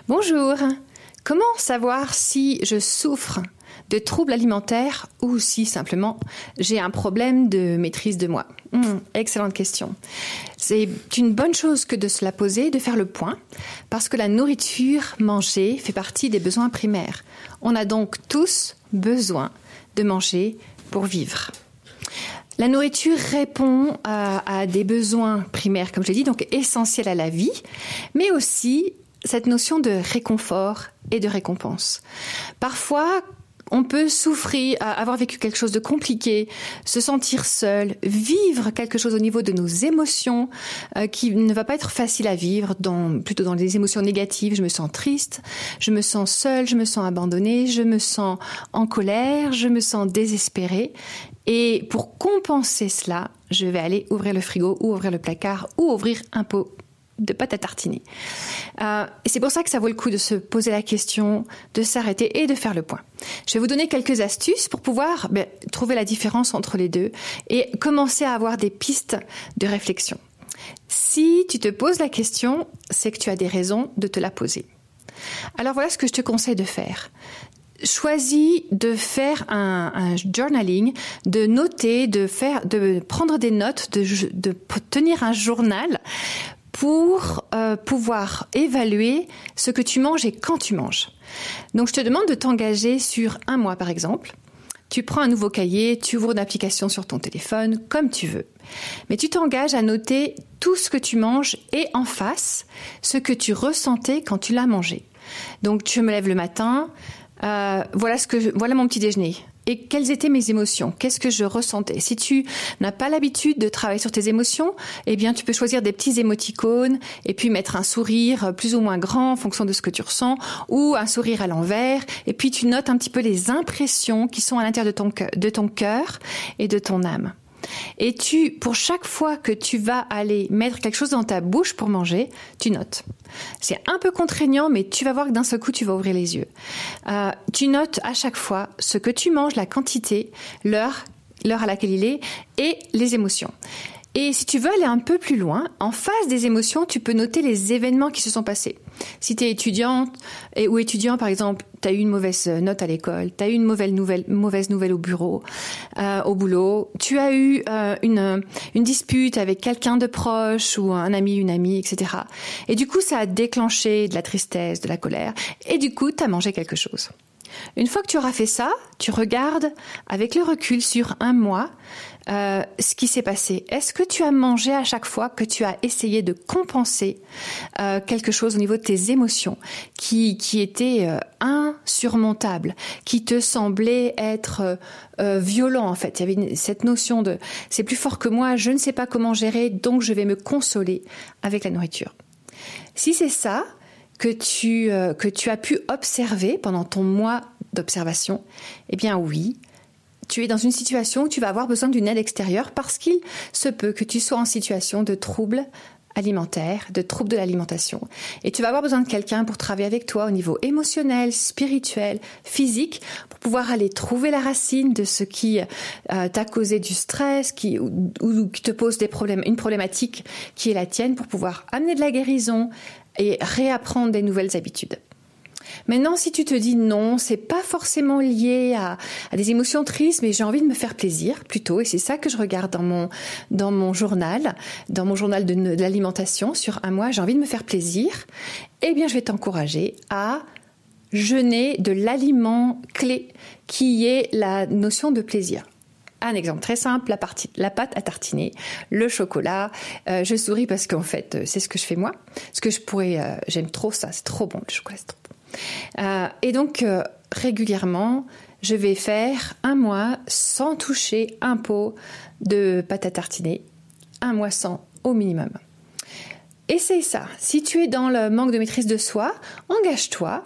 Bonjour. Comment savoir si je souffre de troubles alimentaires ou si simplement j'ai un problème de maîtrise de moi hmm, Excellente question. C'est une bonne chose que de se la poser, de faire le point, parce que la nourriture mangée fait partie des besoins primaires. On a donc tous besoin de manger pour vivre. La nourriture répond à, à des besoins primaires, comme je l'ai dit, donc essentiels à la vie, mais aussi cette notion de réconfort et de récompense. Parfois, on peut souffrir, avoir vécu quelque chose de compliqué, se sentir seul, vivre quelque chose au niveau de nos émotions euh, qui ne va pas être facile à vivre, plutôt dans des émotions négatives. Je me sens triste, je me sens seule, je me sens abandonnée, je me sens en colère, je me sens désespérée. Et pour compenser cela, je vais aller ouvrir le frigo ou ouvrir le placard ou ouvrir un pot de pâte à tartiner. Euh, et c'est pour ça que ça vaut le coup de se poser la question, de s'arrêter et de faire le point. Je vais vous donner quelques astuces pour pouvoir ben, trouver la différence entre les deux et commencer à avoir des pistes de réflexion. Si tu te poses la question, c'est que tu as des raisons de te la poser. Alors voilà ce que je te conseille de faire choisis de faire un, journaling, de noter, de faire, de prendre des notes, de, de tenir un journal pour euh, pouvoir évaluer ce que tu manges et quand tu manges. Donc je te demande de t'engager sur un mois par exemple. Tu prends un nouveau cahier, tu ouvres une application sur ton téléphone, comme tu veux. Mais tu t'engages à noter tout ce que tu manges et en face, ce que tu ressentais quand tu l'as mangé. Donc tu me lèves le matin, euh, voilà ce que voilà mon petit déjeuner et quelles étaient mes émotions, qu'est-ce que je ressentais? Si tu n'as pas l'habitude de travailler sur tes émotions, eh bien tu peux choisir des petits émoticônes et puis mettre un sourire plus ou moins grand en fonction de ce que tu ressens ou un sourire à l'envers et puis tu notes un petit peu les impressions qui sont à l'intérieur de ton cœur et de ton âme. Et tu, pour chaque fois que tu vas aller mettre quelque chose dans ta bouche pour manger, tu notes. C'est un peu contraignant, mais tu vas voir que d'un seul coup, tu vas ouvrir les yeux. Euh, tu notes à chaque fois ce que tu manges, la quantité, l'heure, l'heure à laquelle il est, et les émotions. Et si tu veux aller un peu plus loin, en face des émotions, tu peux noter les événements qui se sont passés. Si tu es étudiante ou étudiant, par exemple, tu as eu une mauvaise note à l'école, tu as eu une mauvaise nouvelle, mauvaise nouvelle au bureau, euh, au boulot, tu as eu euh, une, une dispute avec quelqu'un de proche ou un ami, une amie, etc. Et du coup, ça a déclenché de la tristesse, de la colère, et du coup, tu as mangé quelque chose. Une fois que tu auras fait ça, tu regardes avec le recul sur un mois euh, ce qui s'est passé. Est-ce que tu as mangé à chaque fois que tu as essayé de compenser euh, quelque chose au niveau de tes émotions qui, qui était euh, insurmontable, qui te semblait être violent en fait? Il y avait cette notion de c'est plus fort que moi, je ne sais pas comment gérer, donc je vais me consoler avec la nourriture. Si c'est ça, que tu, que tu as pu observer pendant ton mois d'observation, eh bien oui, tu es dans une situation où tu vas avoir besoin d'une aide extérieure parce qu'il se peut que tu sois en situation de trouble alimentaire, de trouble de l'alimentation. Et tu vas avoir besoin de quelqu'un pour travailler avec toi au niveau émotionnel, spirituel, physique, pour pouvoir aller trouver la racine de ce qui euh, t'a causé du stress, qui, ou, ou, qui te pose des problèmes, une problématique qui est la tienne, pour pouvoir amener de la guérison et réapprendre des nouvelles habitudes. Maintenant, si tu te dis non, c'est pas forcément lié à, des émotions tristes, mais j'ai envie de me faire plaisir plutôt, et c'est ça que je regarde dans mon dans mon journal, dans mon journal de, l'alimentation sur un mois, j'ai envie de me faire plaisir. Eh bien, je vais t'encourager à jeûner de l'aliment clé qui est la notion de plaisir. Un exemple très simple, la, la pâte à tartiner, le chocolat. Euh, je souris parce qu'en fait, euh, c'est ce que je fais moi. Ce que je pourrais, euh, j'aime trop ça, c'est trop bon, le chocolat, c'est trop bon. et donc, régulièrement, je vais faire un mois sans toucher un pot de pâte à tartiner. Un mois sans, au minimum. Essaye ça. Si tu es dans le manque de maîtrise de soi, engage-toi.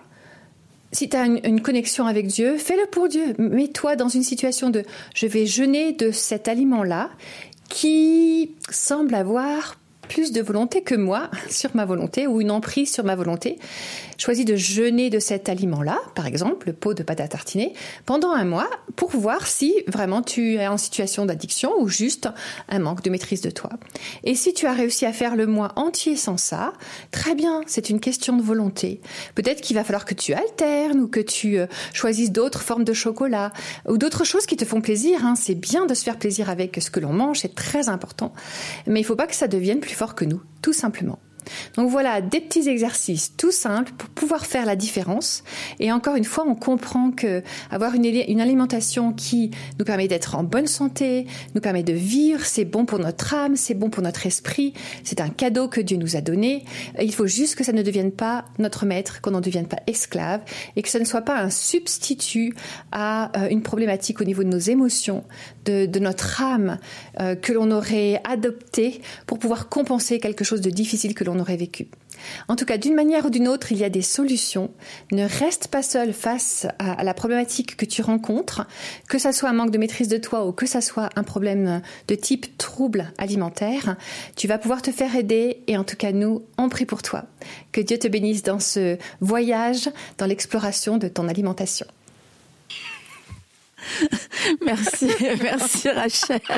Si tu as une, connexion avec Dieu, fais-le pour Dieu. Mets-toi dans une situation de je vais jeûner de cet aliment-là qui semble avoir plus de volonté que moi sur ma volonté ou une emprise sur ma volonté, choisis de jeûner de cet aliment-là, par exemple le pot de pâte à tartiner, pendant un mois pour voir si vraiment tu es en situation d'addiction ou juste un manque de maîtrise de toi. Et si tu as réussi à faire le mois entier sans ça, très bien, c'est une question de volonté. Peut-être qu'il va falloir que tu alternes ou que tu euh, choisisses d'autres formes de chocolat ou d'autres choses qui te font plaisir. Hein. C'est bien de se faire plaisir avec ce que l'on mange, c'est très important. Mais il ne faut pas que ça devienne plus que nous, tout simplement. Donc voilà, des petits exercices tout simples pour pouvoir faire la différence. Et encore une fois, on comprend que avoir une, alimentation qui nous permet d'être en bonne santé, nous permet de vivre, c'est bon pour notre âme, c'est bon pour notre esprit, c'est un cadeau que Dieu nous a donné. Il faut juste que ça ne devienne pas notre maître, qu'on n'en devienne pas esclave et que ça ne soit pas un substitut à euh, une problématique au niveau de nos émotions, de, notre âme euh, que l'on aurait adopté pour pouvoir compenser quelque chose de difficile que l'on aurait vécu. En tout cas, d'une manière ou d'une autre, il y a des solutions. Ne reste pas seul face à la problématique que tu rencontres, que ça soit un manque de maîtrise de toi ou que ça soit un problème de type trouble alimentaire. Tu vas pouvoir te faire aider et en tout cas, nous, on prie pour toi. Que Dieu te bénisse dans ce voyage, dans l'exploration de ton alimentation. merci, merci Rachel.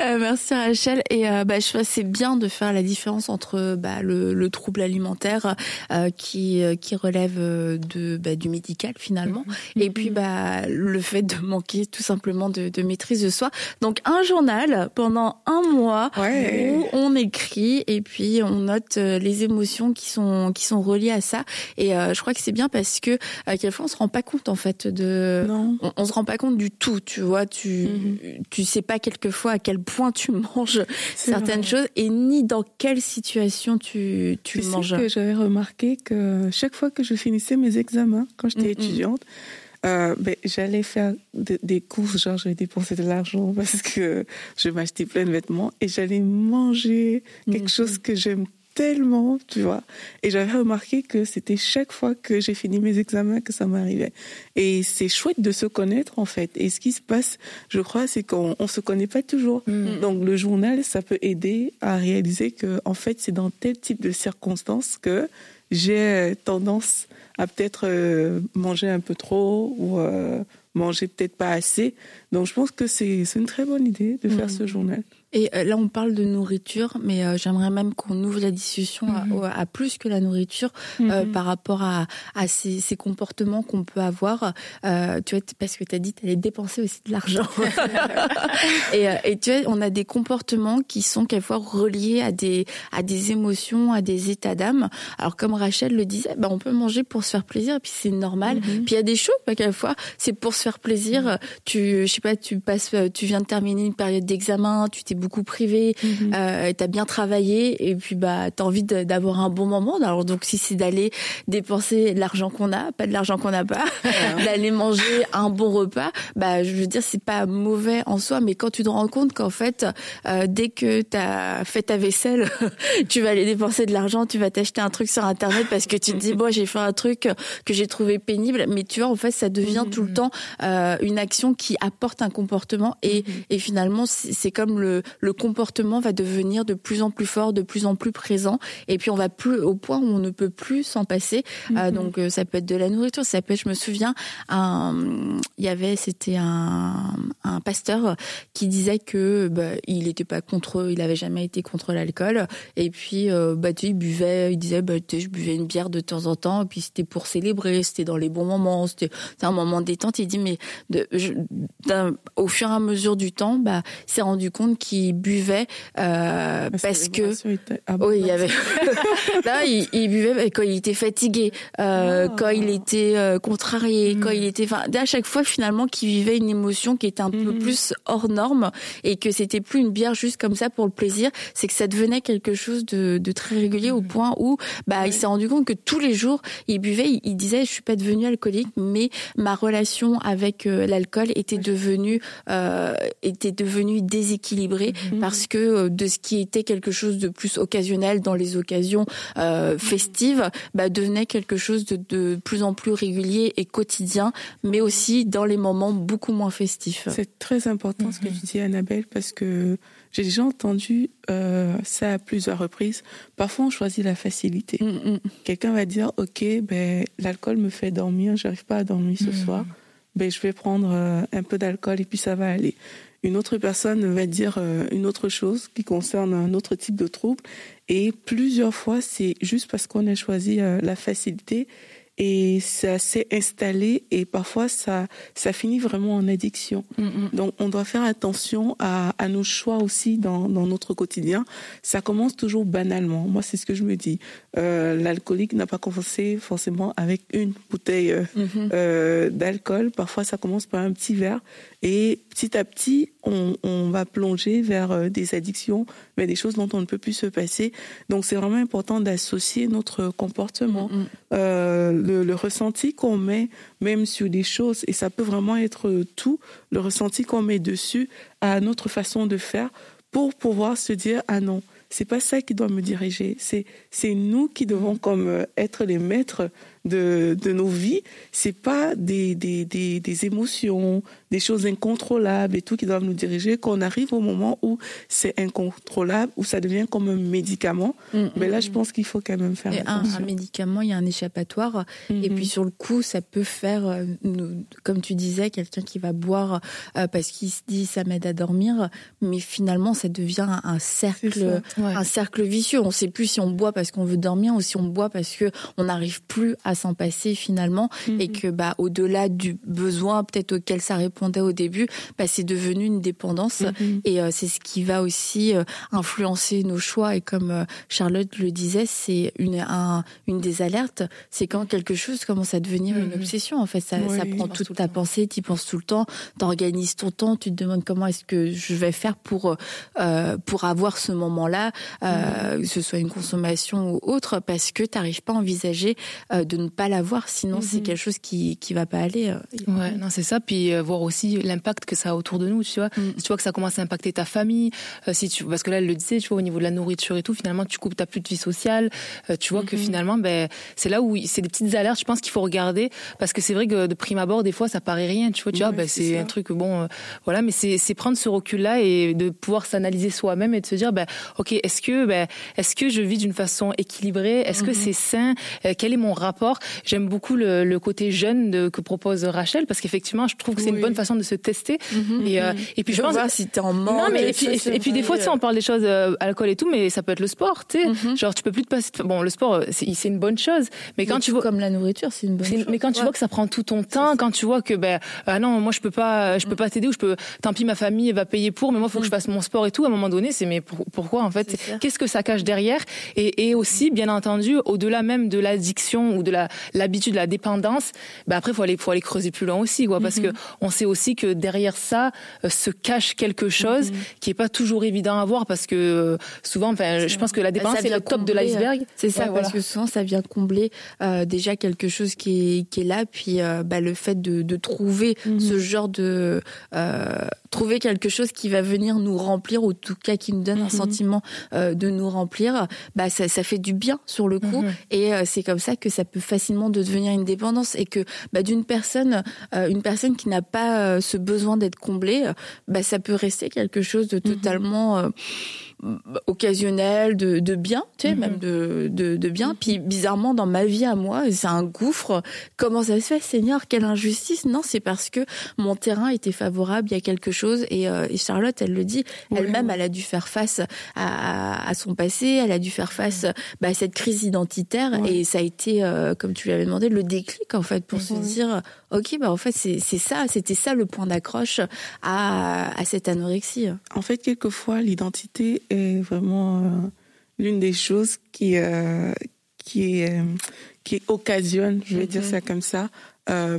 Euh, merci Rachel. Et euh, bah, je trouve c'est bien de faire la différence entre bah, le, le, trouble alimentaire euh, qui qui relève de bah, du médical finalement, mm-hmm. et puis bah le fait de manquer tout simplement de, de maîtrise de soi. Donc un journal pendant un mois où on écrit et puis on note les émotions qui sont qui sont reliées à ça. Et je crois que c'est bien parce que quelquefois on se rend pas compte en fait de non on, se rend pas compte du tout, tu vois, tu mhm. tu sais pas quelquefois à quel point tu manges certaines choses et ni dans quelle situation tu tu, manges. Sais que j'avais remarqué que chaque fois que je finissais mes examens quand j'étais étudiante, euh, ben, j'allais faire des courses, genre j'allais dépenser de l'argent parce que je m'achetais plein de vêtements et j'allais manger quelque chose que j'aime tellement, tu vois. Et j'avais remarqué que c'était chaque fois que j'ai fini mes examens que ça m'arrivait. Et c'est chouette de se connaître, en fait. Et ce qui se passe, je crois, c'est qu'on on se connaît pas toujours. Mm. Donc, le journal, ça peut aider à réaliser que, en fait, c'est dans tel type de circonstances que j'ai tendance à peut-être euh, manger un peu trop ou euh, manger peut-être pas assez. Donc, je pense que c'est une très bonne idée de faire mm. ce journal. Et euh, là, on parle de nourriture, mais euh, j'aimerais même qu'on ouvre la discussion à, mhm. plus que la nourriture euh, mhm. par rapport à, à ces, ces comportements qu'on peut avoir. tu vois, parce que tu as dit tu allais dépenser aussi de l'argent. et, et, tu vois, on a des comportements qui sont quelquefois reliés à des, à des émotions, à des états d'âme. Alors, comme Rachel le disait, bah, on peut manger pour se faire plaisir, et puis c'est normal. Mhm. Puis il y a des choses, bah, quelquefois, c'est pour se faire plaisir. Tu, je sais pas, tu passes, tu viens de terminer une période d'examen, tu t'es beaucoup privé, mm euh, t'as bien travaillé et puis bah t'as envie d'avoir un bon moment. Alors donc si c'est d'aller dépenser l'argent qu'on a, pas de l'argent qu'on n'a pas, d'aller manger un bon repas, bah je veux dire c'est pas mauvais en soi, mais quand tu te rends compte qu'en fait euh, dès que t'as fait ta vaisselle, tu vas aller dépenser de l'argent, tu vas t'acheter un truc sur internet parce que tu te dis bon j'ai fait un truc que j'ai trouvé pénible, mais tu vois en fait ça devient tout le temps euh, une action qui apporte un comportement et, et finalement c'est comme le, le comportement va devenir de plus en plus fort, de plus en plus présent, et puis on va plus au point où on ne peut plus s'en passer. Euh, mhm. donc euh, ça peut être de la nourriture, ça peut être, je me souviens, il y avait, c'était un, un pasteur qui disait que bah, il n'était pas contre, il avait jamais été contre l'alcool, et puis euh, bah tu il buvait, il disait bah tu je buvais une bière de temps en temps, et puis c'était pour célébrer, c'était dans les bons moments, c'était un moment détente. Il dit mais de, au fur et à mesure du temps, bah s'est rendu compte qu'il qui buvait euh, parce que oui, il y avait là il, il, buvait quand il était fatigué, euh, ah. quand il était euh, contrarié, quand il était enfin à chaque fois finalement qu'il vivait une émotion qui était un peu plus hors norme et que c'était plus une bière juste comme ça pour le plaisir, c'est que ça devenait quelque chose de, de très régulier au point où bah il s'est rendu compte que tous les jours il buvait, il, disait je suis pas devenu alcoolique mais ma relation avec euh, l'alcool était devenue euh, était devenue déséquilibrée mhm. parce que euh, de ce qui était quelque chose de plus occasionnel dans les occasions euh, festives bah, devenait quelque chose de, de plus en plus régulier et quotidien mais aussi dans les moments beaucoup moins festifs. C'est très important ce que tu dis Annabelle parce que j'ai déjà entendu euh, ça à plusieurs reprises. Parfois, on choisit la facilité. Mm, mm. Quelqu'un va dire, OK, ben, l'alcool me fait dormir, j'arrive pas à dormir ce mm. soir. Ben, je vais prendre un peu d'alcool et puis ça va aller. Une autre personne va dire euh, une autre chose qui concerne un autre type de trouble. Et plusieurs fois, c'est juste parce qu'on a choisi la facilité et ça s'est installé et parfois ça ça finit vraiment en addiction. Mm, mm. Donc on doit faire attention à, à nos choix aussi dans, dans notre quotidien. Ça commence toujours banalement. Moi c'est ce que je me dis. Euh, L'alcoolique n'a pas commencé forcément avec une bouteille euh, mm-hmm. euh, d'alcool. Parfois ça commence par un petit verre et petit à petit on, on va plonger vers des addictions, vers des choses dont on ne peut plus se passer. Donc c'est vraiment important d'associer notre comportement. Mm, euh, le, ressenti qu'on met même sur des choses, et ça peut vraiment être tout, le ressenti qu'on met dessus à notre façon de faire pour pouvoir se dire, ah non, c'est pas ça qui doit me diriger, c'est, nous qui devons comme euh, être les maîtres de, de nos vies, c'est pas des, des, des, des, émotions, des choses incontrôlables et tout qui doivent nous diriger. Qu'on arrive au moment où c'est incontrôlable, où ça devient comme un médicament, mm, mm, mais là, je mm. pense qu'il faut quand même faire un, un, médicament, il y a un échappatoire. Et puis sur le coup, ça peut faire, euh, comme tu disais, quelqu'un qui va boire euh, parce qu'il se dit ça m'aide à dormir, mais finalement, ça devient un cercle, un cercle vicieux. On sait plus si on boit parce qu'on veut dormir ou si on boit parce que on n'arrive plus à s'en passer finalement mhm. et que bah au-delà du besoin peut-être auquel ça répondait au début, bah c'est devenu une dépendance mhm. et euh, c'est ce qui va aussi euh, influencer nos choix et comme euh, Charlotte le disait, c'est une un, une des alertes, c'est quand quelque chose commence à devenir une mhm. obsession en fait, ça, ça prend toute ta pensée, tu penses tout le temps, t'organises ton temps, tu te demandes comment est-ce que je vais faire pour pour avoir ce moment-là, que ce soit une consommation ou autre parce que tu n'arrives pas à envisager de ne pas l'avoir, sinon c'est mhm. quelque chose qui qui va pas aller. Euh, ouais, non, c'est ça. Puis euh, voir aussi l'impact que ça a autour de nous, tu vois. Mm. tu vois que ça commence à impacter ta famille, euh, si tu parce que là elle le disait, tu vois au niveau de la nourriture et tout, finalement tu coupes ta plus de vie sociale, tu vois que mhm. finalement ben c'est là où c'est des petites alertes, je pense qu'il faut regarder parce que c'est vrai que de prime abord des fois ça paraît rien, tu vois, tu vois, ben, c'est un truc bon voilà, mais c'est c'est prendre ce recul là et de pouvoir s'analyser soi-même et de se dire ben OK, est-ce que ben est-ce que je vis d'une façon équilibrée, est-ce que mhm. c'est sain, quel est mon rapport J'aime beaucoup le, le, côté jeune de, que propose Rachel parce qu'effectivement, je trouve que c'est une bonne façon de se tester. Mhm. et, euh, et puis je, pense voir si t'es en manque. Non, mais et puis, et, puis des fois, tu sais, on parle des choses euh, alcool et tout, mais ça peut être le sport, tu sais. Mhm. Genre, tu peux plus te passer. Bon, le sport, c'est une bonne chose, mais quand tu vois comme la nourriture, c'est une bonne chose. Mais quand tu vois que ça prend tout ton temps, quand tu vois que ben ah non, moi je peux pas, je peux pas t'aider ou je peux. Tant pis, ma famille va payer pour, mais moi faut que je mm. fasse mon sport et tout. À un moment donné, c'est mais pourquoi en fait? Qu'est-ce que ça cache derrière? Et, et aussi, bien entendu, au-delà même de l'addiction ou de la l'habitude, la dépendance, bah après faut aller faut aller creuser plus loin aussi quoi parce que mhm. on sait aussi que derrière ça euh, se cache quelque chose mhm. qui est pas toujours évident à voir parce que euh, souvent enfin je pense que la dépendance c'est le top de l'iceberg. C'est ça parce que souvent ça vient combler euh, déjà quelque chose qui est qui est là puis bah, le fait de, de trouver mhm. ce genre de trouver quelque chose qui va venir nous remplir ou en tout cas qui nous donne un sentiment de nous remplir, bah ça, ça fait du bien sur le coup et c'est comme ça que ça peut facilement devenir une dépendance et que bah, d'une personne, euh, une personne qui n'a pas euh, ce besoin d'être comblée, bah, ça peut rester quelque chose de mhm. totalement euh, occasionnel, de, de bien, tu sais, mhm. même de, de, de, bien. Puis bizarrement, dans ma vie à moi, c'est un gouffre. Comment ça se fait, Seigneur? Quelle injustice Non, c'est parce que mon terrain était favorable, il y a quelque chose. Et, euh, et Charlotte, elle le dit, elle-même, elle a dû faire face à, à, son passé, elle a dû faire face bah, à cette crise identitaire. Et ça a été, euh, comme tu lui avais demandé, le déclic en fait pour se dire, ok, bah en fait c'est ça, c'était ça le point d'accroche à, à cette anorexie. En fait, quelquefois l'identité est vraiment euh, l'une des choses qui qui qui occasionne, je vais dire mhm. ça comme ça,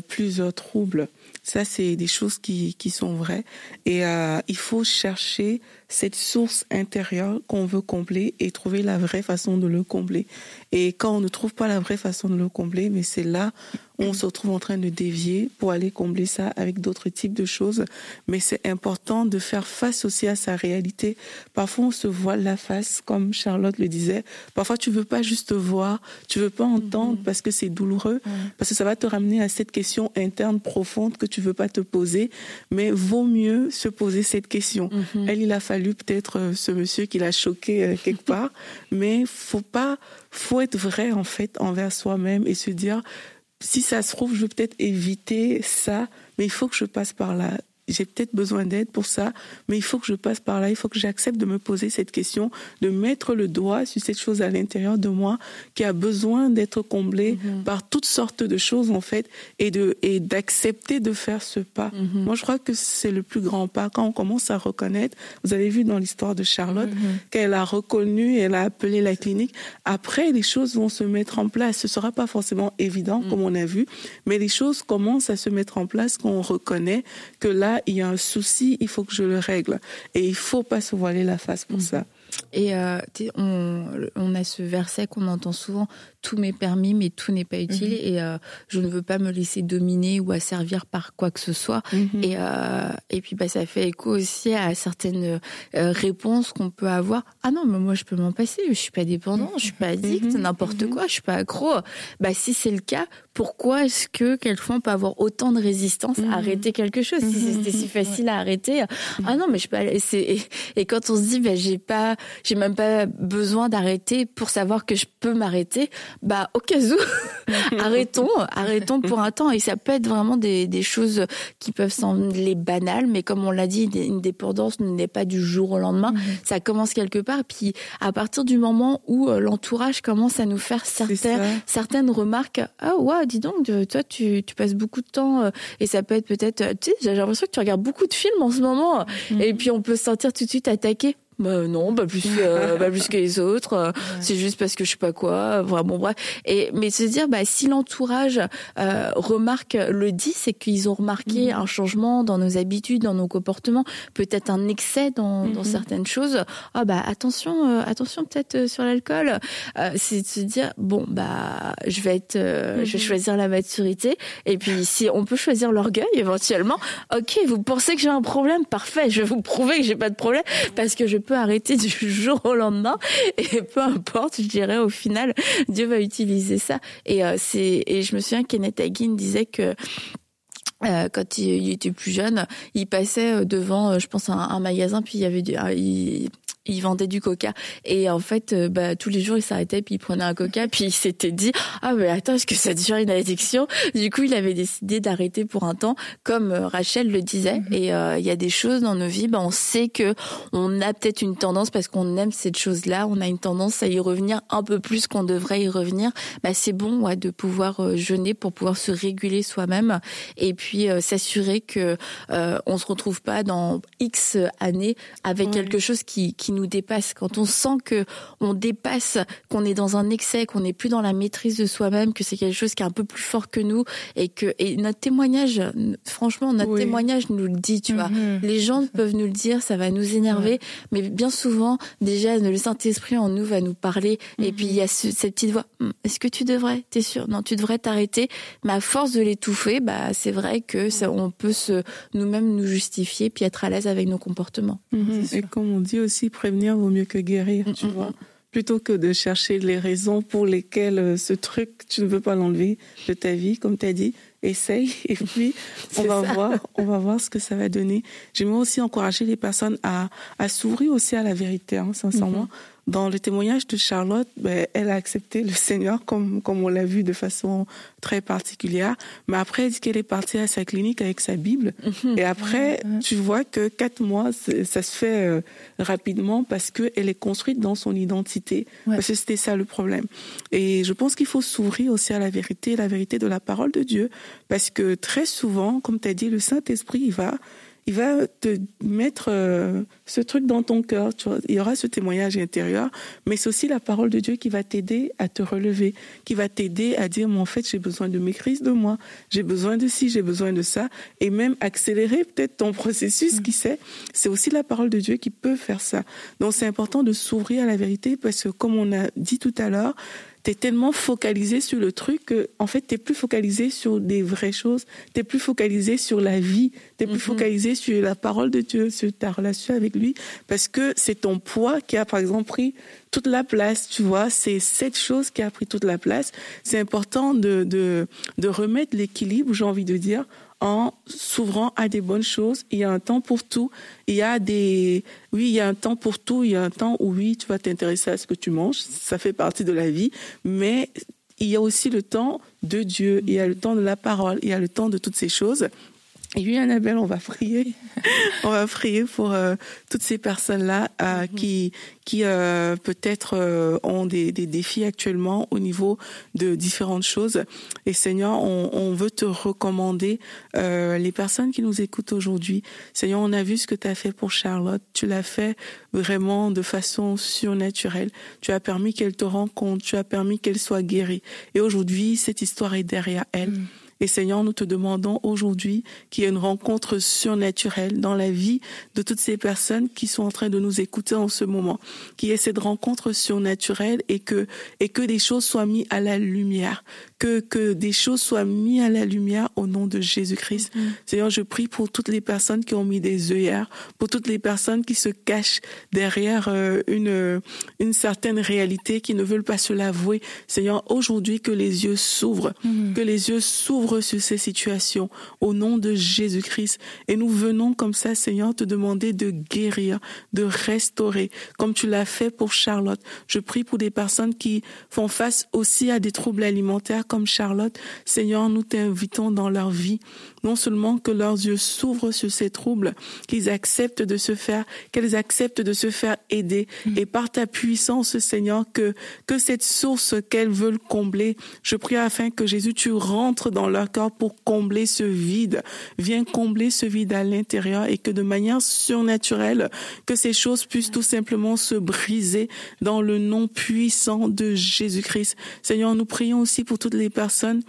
plusieurs troubles. Ça, c'est des choses qui, qui sont vraies. Et euh, il faut chercher cette source intérieure qu'on veut combler et trouver la vraie façon de le combler. Et quand on ne trouve pas la vraie façon de le combler, mais c'est là on se retrouve en train de dévier pour aller combler ça avec d'autres types de choses. Mais c'est important de faire face aussi à sa réalité. Parfois, on se voit la face, comme Charlotte le disait. Parfois, tu veux pas juste voir, tu veux pas entendre mhm. parce que c'est douloureux, parce que ça va te ramener à cette question interne profonde que tu veux pas te poser. Mais vaut mieux se poser cette question. Mhm. Elle, il a fallu peut-être euh, ce monsieur qui l'a choqué euh, quelque part, mais faut pas, faut être vrai en fait envers soi-même et se dire si ça se trouve, je veux peut-être éviter ça, mais il faut que je passe par là j'ai peut-être besoin d'aide pour ça, mais il faut que je passe par là, il faut que j'accepte de me poser cette question, de mettre le doigt sur cette chose à l'intérieur de moi qui a besoin d'être comblée mhm. par toutes sortes de choses en fait, et de et d'accepter de faire ce pas. Mhm. Moi, je crois que c'est le plus grand pas quand on commence à reconnaître. Vous avez vu dans l'histoire de Charlotte mhm. qu'elle a reconnu, elle a appelé la clinique. Après, les choses vont se mettre en place. Ce sera pas forcément évident comme on a vu, mais les choses commencent à se mettre en place quand on reconnaît que là il y a un souci, il faut que je le règle. Et il faut pas se voiler la face pour mm. ça. Et euh, on, on, a ce verset qu'on entend souvent tout m'est permis, mais tout n'est pas utile. Mm-hmm. Et euh, je ne veux pas me laisser dominer ou asservir par quoi que ce soit. Mm-hmm. Et, euh, et puis, bah, ça fait écho aussi à certaines réponses qu'on peut avoir. Ah non, mais moi, je peux m'en passer. Je suis pas dépendant, je suis pas addict, mm-hmm. n'importe quoi. Je suis pas accro. Bah, si c'est le cas, pourquoi est-ce que quelquefois on peut avoir autant de résistance à arrêter quelque chose si c'était si facile à arrêter? Ah non, mais je peux. Et, et quand on se dit, bah, j'ai pas j'ai même pas besoin d'arrêter pour savoir que je peux m'arrêter. Bah, au cas où, arrêtons, arrêtons pour un temps. Et ça peut être vraiment des, des choses qui peuvent sembler banales, mais comme on l'a dit, une dépendance n'est pas du jour au lendemain. Mhm. Ça commence quelque part. Puis, à partir du moment où euh, l'entourage commence à nous faire certaines, certaines remarques, ah ouais, dis donc, toi, tu, tu passes beaucoup de temps, euh, et ça peut être peut-être, tu sais, j'ai l'impression que tu regardes beaucoup de films en ce moment, mhm. et puis on peut se sentir tout de suite attaqué bah non, pas plus, euh, pas plus que les autres. Euh, c'est juste parce que je sais pas quoi. Vraiment bref. Et mais se dire, bah si l'entourage euh, remarque le dit, c'est qu'ils ont remarqué mhm. un changement dans nos habitudes, dans nos comportements, peut-être un excès dans, dans mhm. certaines choses. Ah bah attention, attention peut-être sur l'alcool. c'est de se dire bon bah je vais être, je vais mhm. choisir la maturité. Et puis si on peut choisir l'orgueil éventuellement, ok, vous pensez que j'ai un problème, parfait. Je vais vous prouver que j'ai pas de problème parce que je arrêter du jour au lendemain et peu importe, je dirais au final, Dieu va utiliser ça. Et euh, c'est et je me souviens Kenneth Hagin disait que euh, quand il, était plus jeune, il passait devant, je pense, un, magasin, puis il y avait du, il, il vendait du coca. Et en fait euh, bah, tous les jours il s'arrêtait puis il prenait un coca puis il s'était dit ah mais attends est-ce que ça devient une addiction? Du coup il avait décidé d'arrêter pour un temps comme euh, Rachel le disait. Mhm. et euh, il y a des choses dans nos vies bah, on sait que on a peut-être une tendance parce qu'on aime cette chose là on a une tendance à y revenir un peu plus qu'on devrait y revenir. Bah c'est bon ouais, de pouvoir jeûner pour pouvoir se réguler soi-même et puis s'assurer que on se retrouve pas dans X années avec quelque chose qui qui nous dépasse, quand on sent que on dépasse, qu'on est dans un excès, qu'on n'est plus dans la maîtrise de soi-même, que c'est quelque chose qui est un peu plus fort que nous et que et notre témoignage, franchement, notre témoignage nous le dit, tu vois. Mhm. Les gens peuvent nous le dire, ça va nous énerver, mais bien souvent, déjà, le Saint-Esprit en nous va nous parler et puis il y a cette petite voix. Hum, est-ce que tu devrais? T'es sûr? Non, tu devrais t'arrêter. Mais à force de l'étouffer, bah c'est vrai que ça, on peut se nous-mêmes nous justifier puis être à l'aise avec nos comportements. Mhm. Et comme on dit aussi, prévenir vaut mieux que guérir, tu mm, mm, vois. Mm. Plutôt que de chercher les raisons pour lesquelles euh, ce truc, tu ne veux pas l'enlever de ta vie, comme tu as dit, essaye et puis on va voir, on va voir ce que ça va donner. J'aimerais aussi encourager les personnes à, à s'ouvrir aussi à la vérité, hein, sincèrement. Mm-hmm. Dans le témoignage de Charlotte, ben, elle a accepté le Seigneur comme, comme on l'a vu de façon très particulière. Mais après, elle dit qu'elle est partie à sa clinique avec sa Bible. Mhm. Et après, tu vois que quatre mois, ça se fait euh, rapidement parce qu'elle est construite dans son identité. Parce que c'était ça le problème. Et je pense qu'il faut s'ouvrir aussi à la vérité, la vérité de la parole de Dieu. Parce que très souvent, comme tu as dit, le Saint-Esprit, il va il va te mettre euh, ce truc dans ton cœur. Tu vois. Il y aura ce témoignage intérieur, mais c'est aussi la parole de Dieu qui va t'aider à te relever, qui va t'aider à dire, mais en fait, j'ai besoin de maîtrise de moi, j'ai besoin de ci, j'ai besoin de ça, et même accélérer peut-être ton processus, mm. qui sait. C'est aussi la parole de Dieu qui peut faire ça. Donc c'est important de s'ouvrir à la vérité parce que, comme on a dit tout à l'heure, t'es tellement focalisé sur le truc que, en fait, t'es plus focalisé sur des vraies choses, t'es plus focalisé sur la vie, t'es plus mhm. focalisé sur la parole de Dieu, sur ta relation avec lui, parce que c'est ton poids qui a, par exemple, pris toute la place, tu vois. C'est cette chose qui a pris toute la place. C'est important de, de, de remettre l'équilibre, j'ai envie de dire, en s'ouvrant à des bonnes choses. Il y a un temps pour tout. Il y a des, oui, il y a un temps pour tout. Il y a un temps où oui, tu vas t'intéresser à ce que tu manges. Ça fait partie de la vie. Mais il y a aussi le temps de Dieu. Il y a le temps de la parole. Il y a le temps de toutes ces choses. Et oui, Annabelle, on va prier. on va prier pour euh, toutes ces personnes-là euh, mhm. qui, qui euh, peut-être ont des, des, défis actuellement au niveau de différentes choses. Et Seigneur, on, on veut te recommander les personnes qui nous écoutent aujourd'hui. Seigneur, on a vu ce que tu as fait pour Charlotte. Tu l'as fait vraiment de façon surnaturelle. Tu as permis qu'elle te rencontre. Tu as permis qu'elle soit guérie. Et aujourd'hui, cette histoire est derrière elle. Mhm. Et Seigneur, nous te demandons aujourd'hui qu'il y ait une rencontre surnaturelle dans la vie de toutes ces personnes qui sont en train de nous écouter en ce moment. Qu'il y ait cette rencontre surnaturelle et que, et que des choses soient mises à la lumière. Que, que des choses soient mises à la lumière au nom de Jésus-Christ. Mm-hmm. Seigneur, je prie pour toutes les personnes qui ont mis des œillères, pour toutes les personnes qui se cachent derrière euh, une, une certaine réalité, qui ne veulent pas se l'avouer. Seigneur, aujourd'hui, que les yeux s'ouvrent, mm-hmm. que les yeux s'ouvrent sur ces situations au nom de Jésus-Christ. Et nous venons comme ça, Seigneur, te demander de guérir, de restaurer, comme tu l'as fait pour Charlotte. Je prie pour des personnes qui font face aussi à des troubles alimentaires comme Charlotte. Seigneur, nous t'invitons dans leur vie non seulement que leurs yeux s'ouvrent sur ces troubles, qu'ils acceptent de se faire, qu'elles acceptent de se faire aider, mm. et par ta puissance, Seigneur, que que cette source qu'elles veulent combler, je prie afin que Jésus, tu rentres dans leur corps pour combler ce vide, viens combler ce vide à l'intérieur, et que de manière surnaturelle, que ces choses puissent tout simplement se briser dans le nom puissant de Jésus-Christ. Seigneur, nous prions aussi pour toutes les personnes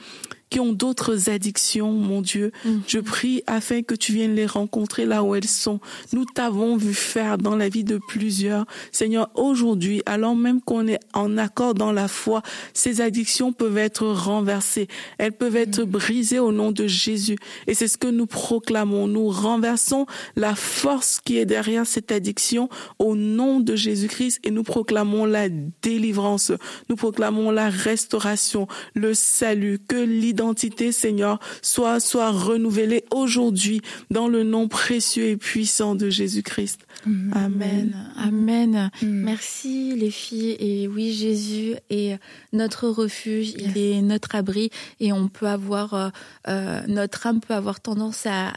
qui ont d'autres addictions, mon Dieu. Mm. Je prie afin que tu viennes les rencontrer là où elles sont. Nous t'avons vu faire dans la vie de plusieurs. Seigneur, aujourd'hui, alors même qu'on est en accord dans la foi, ces addictions peuvent être renversées. Elles peuvent être mm. brisées au nom de Jésus. Et c'est ce que nous proclamons. Nous renversons la force qui est derrière cette addiction au nom de Jésus-Christ et nous proclamons la délivrance. Nous proclamons la restauration, le salut, que l'idée identité, Seigneur, soit, soit renouvelée aujourd'hui dans le nom précieux et puissant de Jésus-Christ. Amen. Amen. Mm. Merci les filles. Et oui, Jésus est notre refuge, il est notre abri et on peut avoir, euh, euh, notre âme peut avoir tendance à,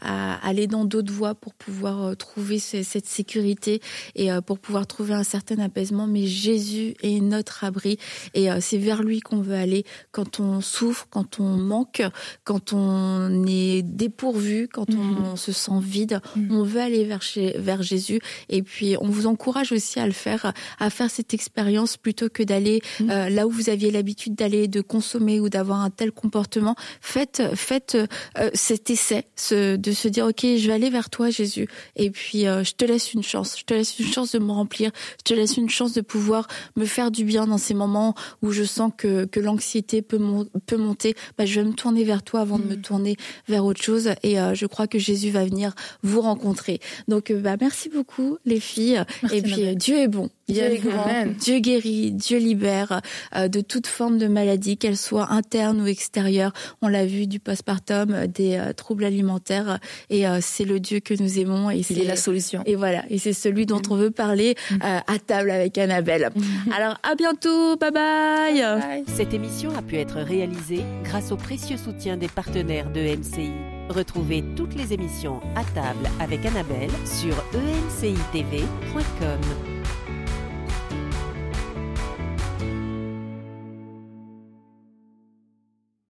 aller dans d'autres voies pour pouvoir euh, trouver cette sécurité et pour pouvoir trouver un certain apaisement. Mais Jésus est notre abri et c'est vers lui qu'on veut aller quand on souffre, quand on manque, quand on est dépourvu, quand on, mm-hmm. se sent vide. Mm. On veut aller vers, chez, vers Jésus. Et puis, on vous encourage aussi à le faire, à faire cette expérience plutôt que d'aller mm. euh, là où vous aviez l'habitude d'aller, de consommer ou d'avoir un tel comportement. Faites, faites euh, cet essai, de se dire, ok, je vais aller vers toi, Jésus. Et puis, euh, je te laisse une chance. Je te laisse une chance de me remplir. Je te laisse une chance de pouvoir me faire du bien dans ces moments où je sens que, que l'anxiété peut, peut monter. Bah, je vais me tourner vers toi avant de me mm. tourner vers autre chose. Et euh, je crois que Jésus va venir vous rencontrer. Donc, bah, merci beaucoup, les filles. et puis, Dieu est bon. Dieu est grand, Dieu guérit, Dieu libère de toute forme de maladie, qu'elle soit interne ou extérieure. On l'a vu du postpartum, des troubles alimentaires, et c'est le Dieu que nous aimons. Et Il est la solution. Et voilà, et c'est celui dont on veut parler à table avec Annabelle. Alors, à bientôt, bye bye. Cette émission a pu être réalisée grâce au précieux soutien des partenaires de NCI. Retrouvez toutes les émissions à table avec Annabelle sur encitv.com.